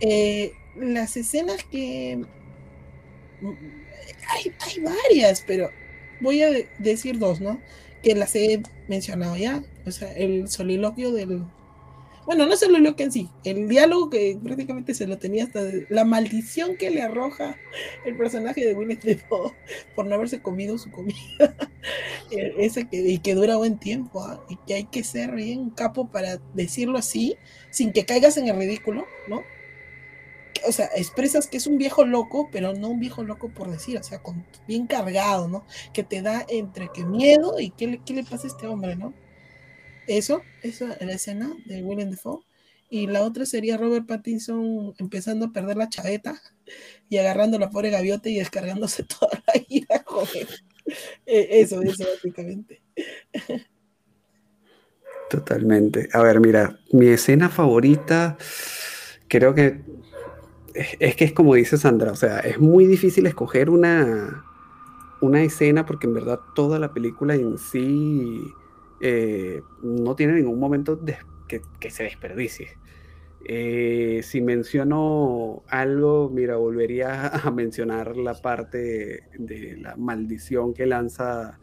eh, las escenas que... Hay, varias, pero voy a de- decir dos, ¿no? Que las he mencionado ya. O sea, el soliloquio del... Bueno, no soliloquio en sí, el diálogo que prácticamente se lo tenía hasta... de- la maldición que le arroja el personaje de Will Defoe por no haberse comido su comida. Eh, Esa que, y que dura buen tiempo, ¿ah? y que hay que ser bien capo para decirlo así, sin que caigas en el ridículo, ¿no? O sea, expresas que es un viejo loco, pero no un viejo loco por decir, o sea, bien cargado, ¿no? Que te da entre que miedo y qué le, qué le pasa a este hombre, ¿no? Eso, esa es la escena de Willem Dafoe. Y la otra sería Robert Pattinson empezando a perder la chaveta y agarrando la pobre gaviota y descargándose toda la ira con. Eh, Eso, eso básicamente. Totalmente. A ver, mira, mi escena favorita, creo que es, que es como dice Sandra, o sea, es muy difícil escoger una, una escena porque en verdad toda la película en sí eh, no tiene ningún momento que, que se desperdicie. Eh, si menciono algo, mira, volvería a mencionar la parte de la maldición que lanza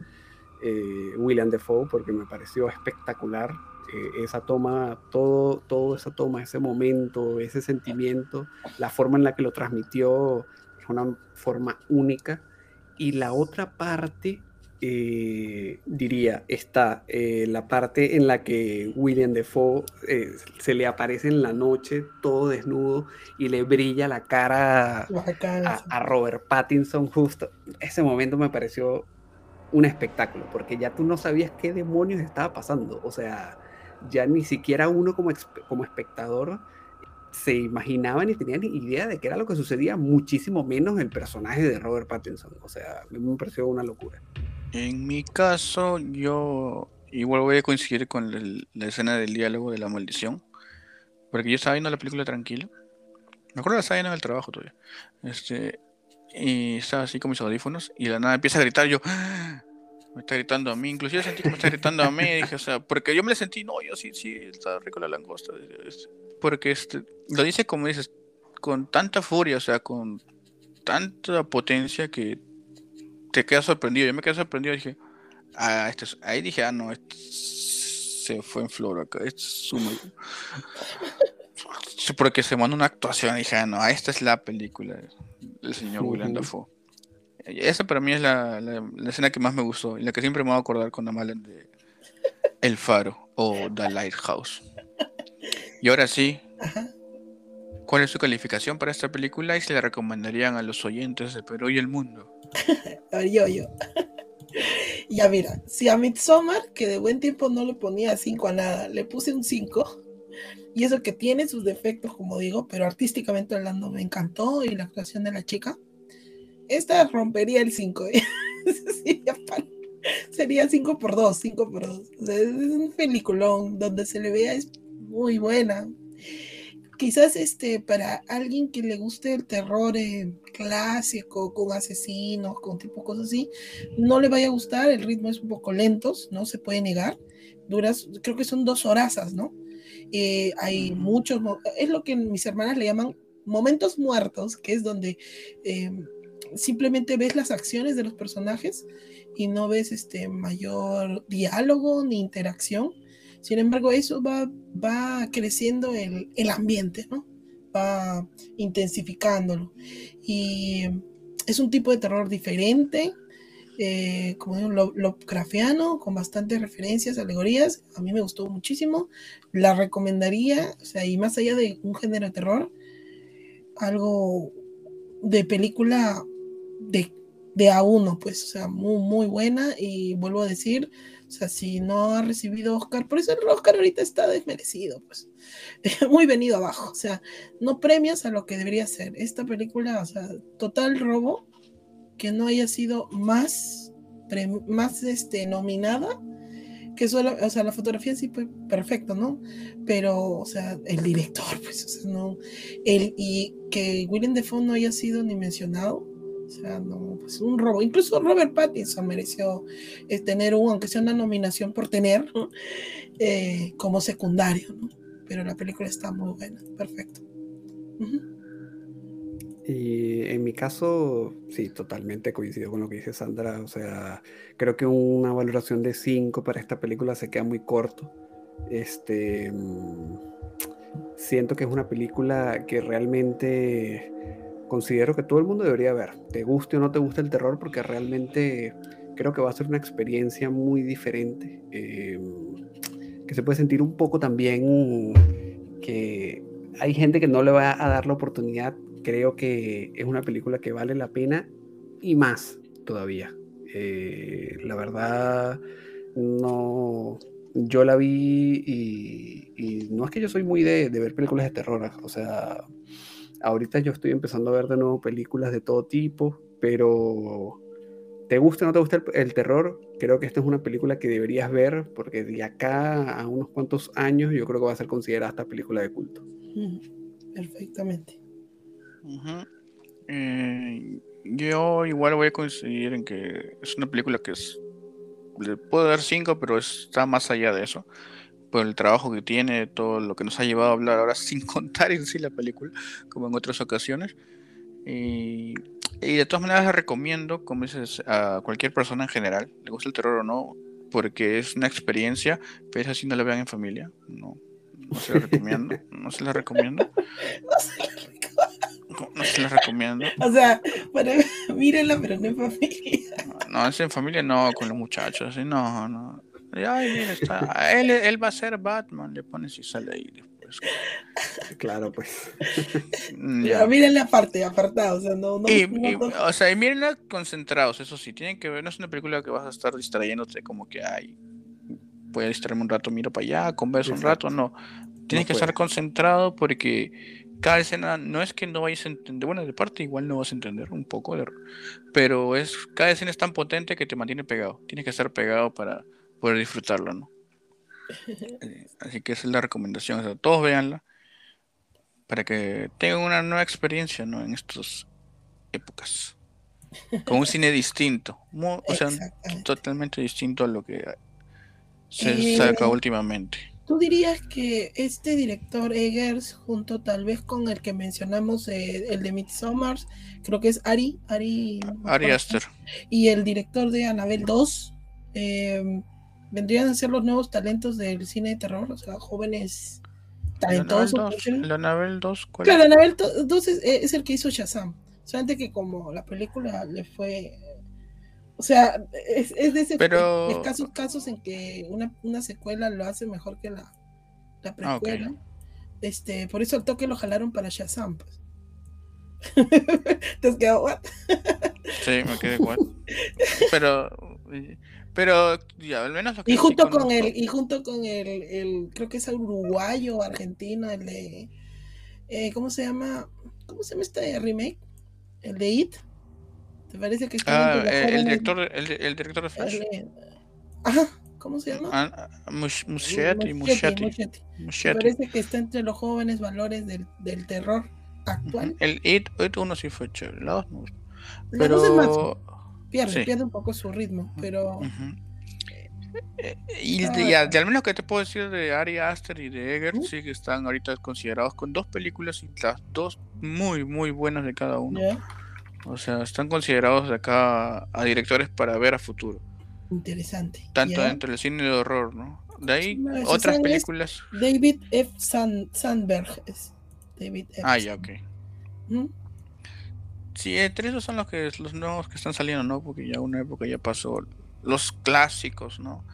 eh, William Defoe porque me pareció espectacular eh, esa toma, todo, todo esa toma, ese momento, ese sentimiento, la forma en la que lo transmitió es una forma única. Y la otra parte, eh, diría, está eh, la parte en la que William Defoe eh, se le aparece en la noche todo desnudo y le brilla la cara a, a Robert Pattinson justo. Ese momento me pareció un espectáculo, porque ya tú no sabías qué demonios estaba pasando. O sea, ya ni siquiera uno como, como espectador se imaginaba ni tenía ni idea de qué era lo que sucedía, muchísimo menos el personaje de Robert Pattinson. O sea, a mí me pareció una locura. En mi caso, yo igual voy a coincidir con la escena del diálogo de la maldición. Porque yo estaba viendo la película tranquilo. Me acuerdo que la estaba viendo en el trabajo todavía. Este, y estaba así con mis audífonos. Y la nada empieza a gritar. Yo, "Ah", me está gritando a mí. Inclusive sentí que me está gritando a mí. dije, o sea, porque yo me le sentí, no, yo sí, sí, está rico la langosta. este, Porque este, lo dice como dices, con tanta furia, o sea, con tanta potencia que te quedas sorprendido. Yo me quedé sorprendido dije, ah, esto es- ahí dije, ah, no, esto es- se fue en flor acá, esto es. Sí, Porque se mandó una actuación dije, ah, no, esta es la película. el señor William Dafoe. Esa para mí es la, la, escena que más me gustó y la que siempre me voy a acordar cuando me hablan de El Faro o The Lighthouse. Y ahora sí, ¿cuál es su calificación para esta película y se la recomendarían a los oyentes de Perú y el mundo? a ver, yo, yo. ya mira, si a Midsommar, que de buen tiempo no le ponía 5 a nada, le puse un 5. Y eso que tiene sus defectos, como digo, pero artísticamente hablando me encantó y la actuación de la chica. Esta rompería el 5. ¿eh? sería 5 por 2, 5 por 2. es un peliculón donde se le vea es muy buena. Quizás este para alguien que le guste el terror eh, clásico, con asesinos, con tipo cosas así, no le vaya a gustar, el ritmo es un poco lento, no se puede negar. Duras, creo que son dos horas, ¿no? Eh, hay muchos, es lo que mis hermanas le llaman momentos muertos, que es donde eh, simplemente ves las acciones de los personajes y no ves este mayor diálogo ni interacción. Sin embargo, eso va, va creciendo el, el ambiente, ¿no? Va intensificándolo. Y es un tipo de terror diferente, eh, como digo, Lovecraftiano, con bastantes referencias, alegorías. A mí me gustó muchísimo. La recomendaría, o sea, y más allá de un género de terror, algo de película de, de a uno, pues, o sea, muy, muy buena. Y vuelvo a decir, o sea, si no ha recibido Oscar, por eso el Oscar ahorita está desmerecido, pues, muy venido abajo. O sea, no premias a lo que debería ser. Esta película, o sea, total robo, que no haya sido más, más este, nominada que solo, o sea, la fotografía sí fue perfecto, ¿no? Pero, o sea, el director, pues, o sea, no, el, y que William Defoe no haya sido ni mencionado, o sea, no, pues un robo. Incluso Robert Pattinson mereció eh, tener un, aunque sea una nominación por tener, eh, como secundario, ¿no? Pero la película está muy buena, perfecto. Y en mi caso, sí, totalmente coincido con lo que dice Sandra. O sea, creo que una valoración de 5 para esta película se queda muy corto. Este, mm, siento que es una película que realmente considero que todo el mundo debería ver, te guste o no te guste el terror, porque realmente creo que va a ser una experiencia muy diferente, eh, que se puede sentir un poco también que hay gente que no le va a dar la oportunidad, creo que es una película que vale la pena y más todavía. Eh, la verdad, no, yo la vi y, no es que yo soy muy de, de ver películas de terror, o sea, ahorita yo estoy empezando a ver de nuevo películas de todo tipo, pero ¿te gusta o no te gusta el, terror? Creo que esta es una película que deberías ver porque de acá a unos cuantos años yo creo que va a ser considerada esta película de culto. Perfectamente. Eh, yo igual voy a coincidir en que es una película que es, le puedo dar cinco, pero está más allá de eso por el trabajo que tiene, todo lo que nos ha llevado a hablar ahora sin contar en sí la película, como en otras ocasiones. Y, de todas maneras la recomiendo, como dices, a cualquier persona en general, le gusta el terror o no, porque es una experiencia, pero así no la vean en familia. No, no se la recomiendo, no se la recomiendo. No se la recomiendo. O sea, para, mírenla, pero no en familia. No, no, es en familia, no, con los muchachos, no, no. Ay, mira, está. Él, él, va a ser Batman, le pones y sale ahí después. Claro, pues. Ya. miren la parte, apartado, o sea, no. no, y, o sea, y mírenla concentrados, eso sí, tienen que ver, no es una película que vas a estar distrayéndote como que, ay, voy a distraerme un rato, miro para allá, converso un rato, no. Tienes que estar concentrado porque cada escena no es que no vayas a entender, bueno, de parte igual no vas a entender un poco, pero es cada escena es tan potente que te mantiene pegado. Tienes que estar pegado para poder disfrutarlo, ¿no? Eh, así que esa es la recomendación, o sea, todos véanla para que tengan una nueva experiencia, ¿no? En estas épocas. Con un cine distinto, o sea, totalmente distinto a lo que se eh, saca últimamente. ¿Tú dirías que este director Eggers, junto tal vez con el que mencionamos, eh, el de Midsommar, creo que es Ari, Ari, Ari Aster, y el director de Anabel 2, eh, vendrían a ser los nuevos talentos del cine de terror, o sea, jóvenes talentosos. La Anabel 2, ¿cuál Claro, la Anabel 2 es, es, el que hizo Shazam. Solamente que como la película le fue... O sea, es, es de ese Pero- de casos, en que una, una secuela lo hace mejor que la, la Ah, precuela. Este, por eso al toque lo jalaron para Shazam, pues. Te has quedado, "What?". Sí, me quedé igual. Pero, pero ya, al menos lo que Y sí junto con conozco- el, y junto con el, el creo que es uruguayo, argentino, el de eh, ¿cómo se llama? ¿Cómo se llama este remake? El de It. ¿Te parece que está Ah, los el, el director, el, el director de Flash. El Ajá, ¿cómo se llama? Ah, Musch- Muschietti, Muschietti, Muschietti, Muschietti. Me parece que está entre los jóvenes valores del, del terror actual. El It, It 1 sí fue chévere, la 2 no. Pero. Pierde, sí. pierde un poco su ritmo, pero. Eh, Y Ah. ya, de al menos que te puedo decir de Ari Aster y de Eggert, ¿Mm? sí que están ahorita considerados con dos películas y las dos muy, muy buenas de cada uno. O sea, están considerados de acá a directores para ver a futuro, interesante. tanto dentro del cine de horror, ¿no? De ahí otras películas. David F. Sand- Sandberg es David F. Ah, ya, ok. ¿Mm? Sí, entre esos son los que los nuevos que están saliendo, ¿no? Porque ya una época ya pasó los clásicos, ¿no?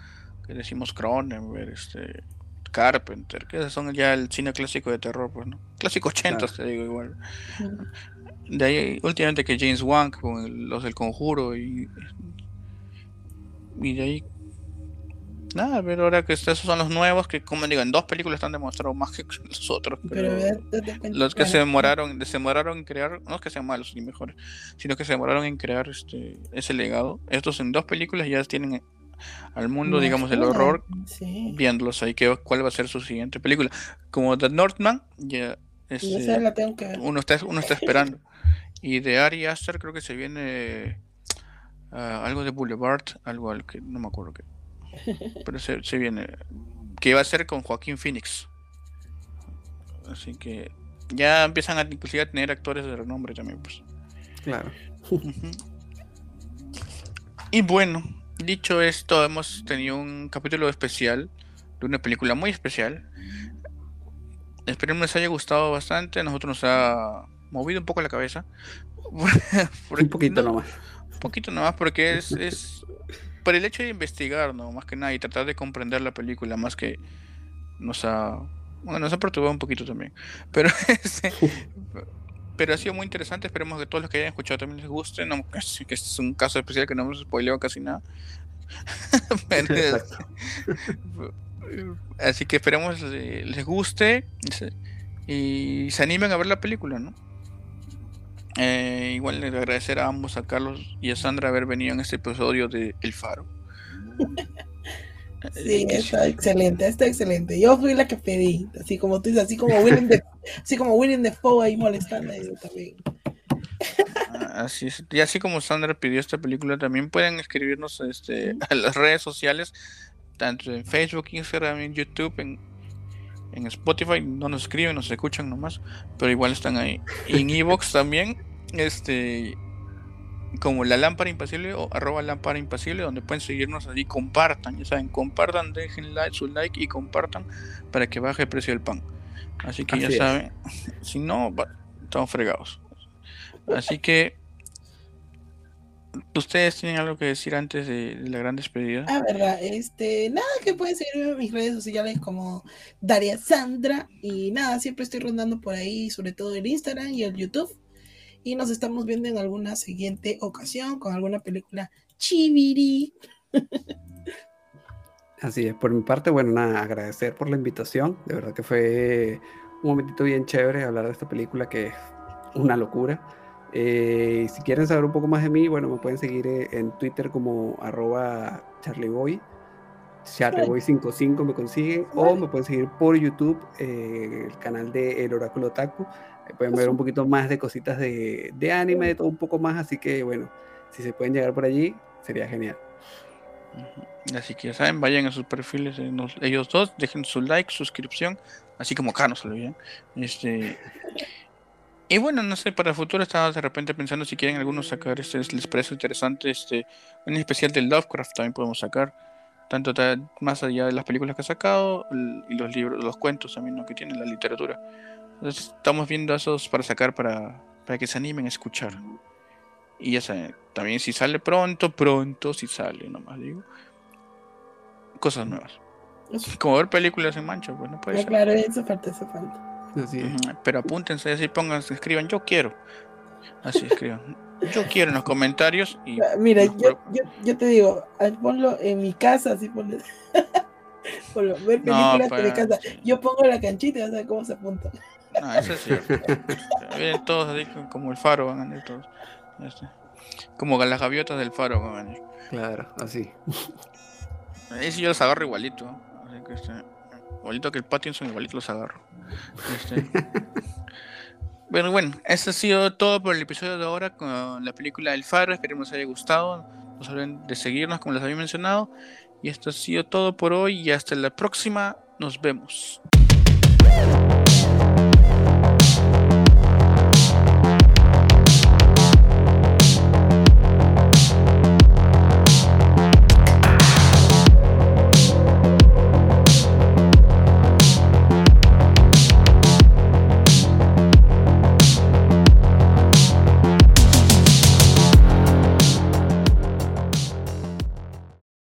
Que decimos Cronenberg, este Carpenter, que esos son ya el cine clásico de terror, pues, ¿no? Clásico 80, te digo igual. De ahí últimamente que James Wan con el- los del Conjuro y y de ahí nada, pero ahora que estos son los nuevos que como digo, en dos películas están demostrado más que los otros, Pero pero los que se demoraron, se demoraron en crear, no es que sean malos ni mejores, sino que se demoraron en crear este ese legado. Estos en dos películas ya tienen al mundo, digamos, del horror Sí. viéndolos ahí que cuál va a ser su siguiente película. Como The Northman, ya este, esa la tengo que ver. uno está uno está esperando. Y de Ari Aster creo que se viene ah, algo de Boulevard, algo al que no me acuerdo qué. Pero se, se viene que va a ser con Joaquín Phoenix. Así que ya empiezan a inclusive a tener actores de renombre también, pues. Claro. Y bueno, dicho esto, hemos tenido un capítulo especial de una película muy especial. Esperemos les haya gustado bastante. A nosotros nos ha movido un poco la cabeza. Porque- Un poquito no, nomás. Un poquito nomás, porque es, es por el hecho de investigar, ¿no? Más que nada, y tratar de comprender la película, más que nos ha. Bueno, nos ha perturbado un poquito también. Pero este, pero ha sido muy interesante. Esperemos que todos los que hayan escuchado también les guste. No, que es que este es un caso especial que no hemos spoileado casi nada. Así que esperemos les guste y se animen a ver la película, ¿no? Eh, igual le agradecer a ambos, a Carlos y a Sandra, haber venido en este episodio de El Faro. Sí, Eh, está excelente, está excelente. Yo fui la que pedí, así como tú dices, así como William de, así como William Defoe ahí molestando yo también. Ah, Así es. Y así como Sandra pidió esta película, también pueden escribirnos este, a las redes sociales, tanto en Facebook, Instagram, en YouTube, en, en Spotify. No nos escriben, nos escuchan nomás, pero igual están ahí. Y en Evox también, este, como la lámpara impasible o arroba lámpara impasible, donde pueden seguirnos allí, compartan, ya saben, compartan, dejen like, su like y compartan para que baje el precio del pan. Así que Así ya es. saben, si no, va- estamos fregados. Así que ustedes tienen algo que decir antes de, de la gran despedida. Ah, verdad, este, nada, que pueden seguirme en mis redes sociales como Daria Sandra y nada, siempre estoy rondando por ahí, sobre todo el Instagram y el YouTube. Y nos estamos viendo en alguna siguiente ocasión con alguna película chiviri. Así es, por mi parte, bueno, nada, agradecer por la invitación. De verdad que fue un momentito bien chévere hablar de esta película que es una locura. Eh, si quieren saber un poco más de mí, bueno, me pueden seguir eh, en Twitter como arroba charlieboy. Charlieboy55 me consiguen o me pueden seguir por YouTube, eh, el canal de El Oráculo Taku. Ahí pueden ver un poquito más de cositas de, de anime, de todo un poco más. Así que, bueno, si se pueden llegar por allí, sería genial. Así que ya saben, vayan a sus perfiles, eh, nos- ellos dos, dejen su like, suscripción, así como acá no se olviden. Este, y bueno, no sé, para el futuro estaba de repente pensando si quieren algunos sacar, este, les parece interesante, este, un especial de Lovecraft también podemos sacar, tanto ta- más allá de las películas que ha sacado y los libros, los cuentos también ¿no? que tiene la literatura. Entonces, estamos viendo esos para sacar para, para para que se animen a escuchar. Y ya saben, también si sale pronto, pronto, si sale, nomás digo. Cosas nuevas. Como ver películas en mancha, pues no puede Ya, ser. claro, eso falta, eso falta. Así es. Ujú, Pero apúntense, así pongan, escriban, yo quiero. Así escriban. Yo quiero en los comentarios y Ah, Mira, yo, yo, yo te digo, ah, ponlo en mi casa, así ponlo. ponlo, ver No, películas en mi pues, casa. sí. Yo pongo la canchita y vas a ver cómo se apunta. No, eso es cierto. Vienen todos así co- como el faro van a venir todos. Como las gaviotas del faro van a venir. Claro, así. Ahí sí yo los agarro igualito. ¿no? Así que este, igualito que el Pattinson, igualito los agarro. Este. Bueno, bueno, eso ha sido todo por el episodio de ahora con la película El Faro. Esperemos les haya gustado. No se olviden de seguirnos como les había mencionado. Y esto ha sido todo por hoy y hasta la próxima. Nos vemos.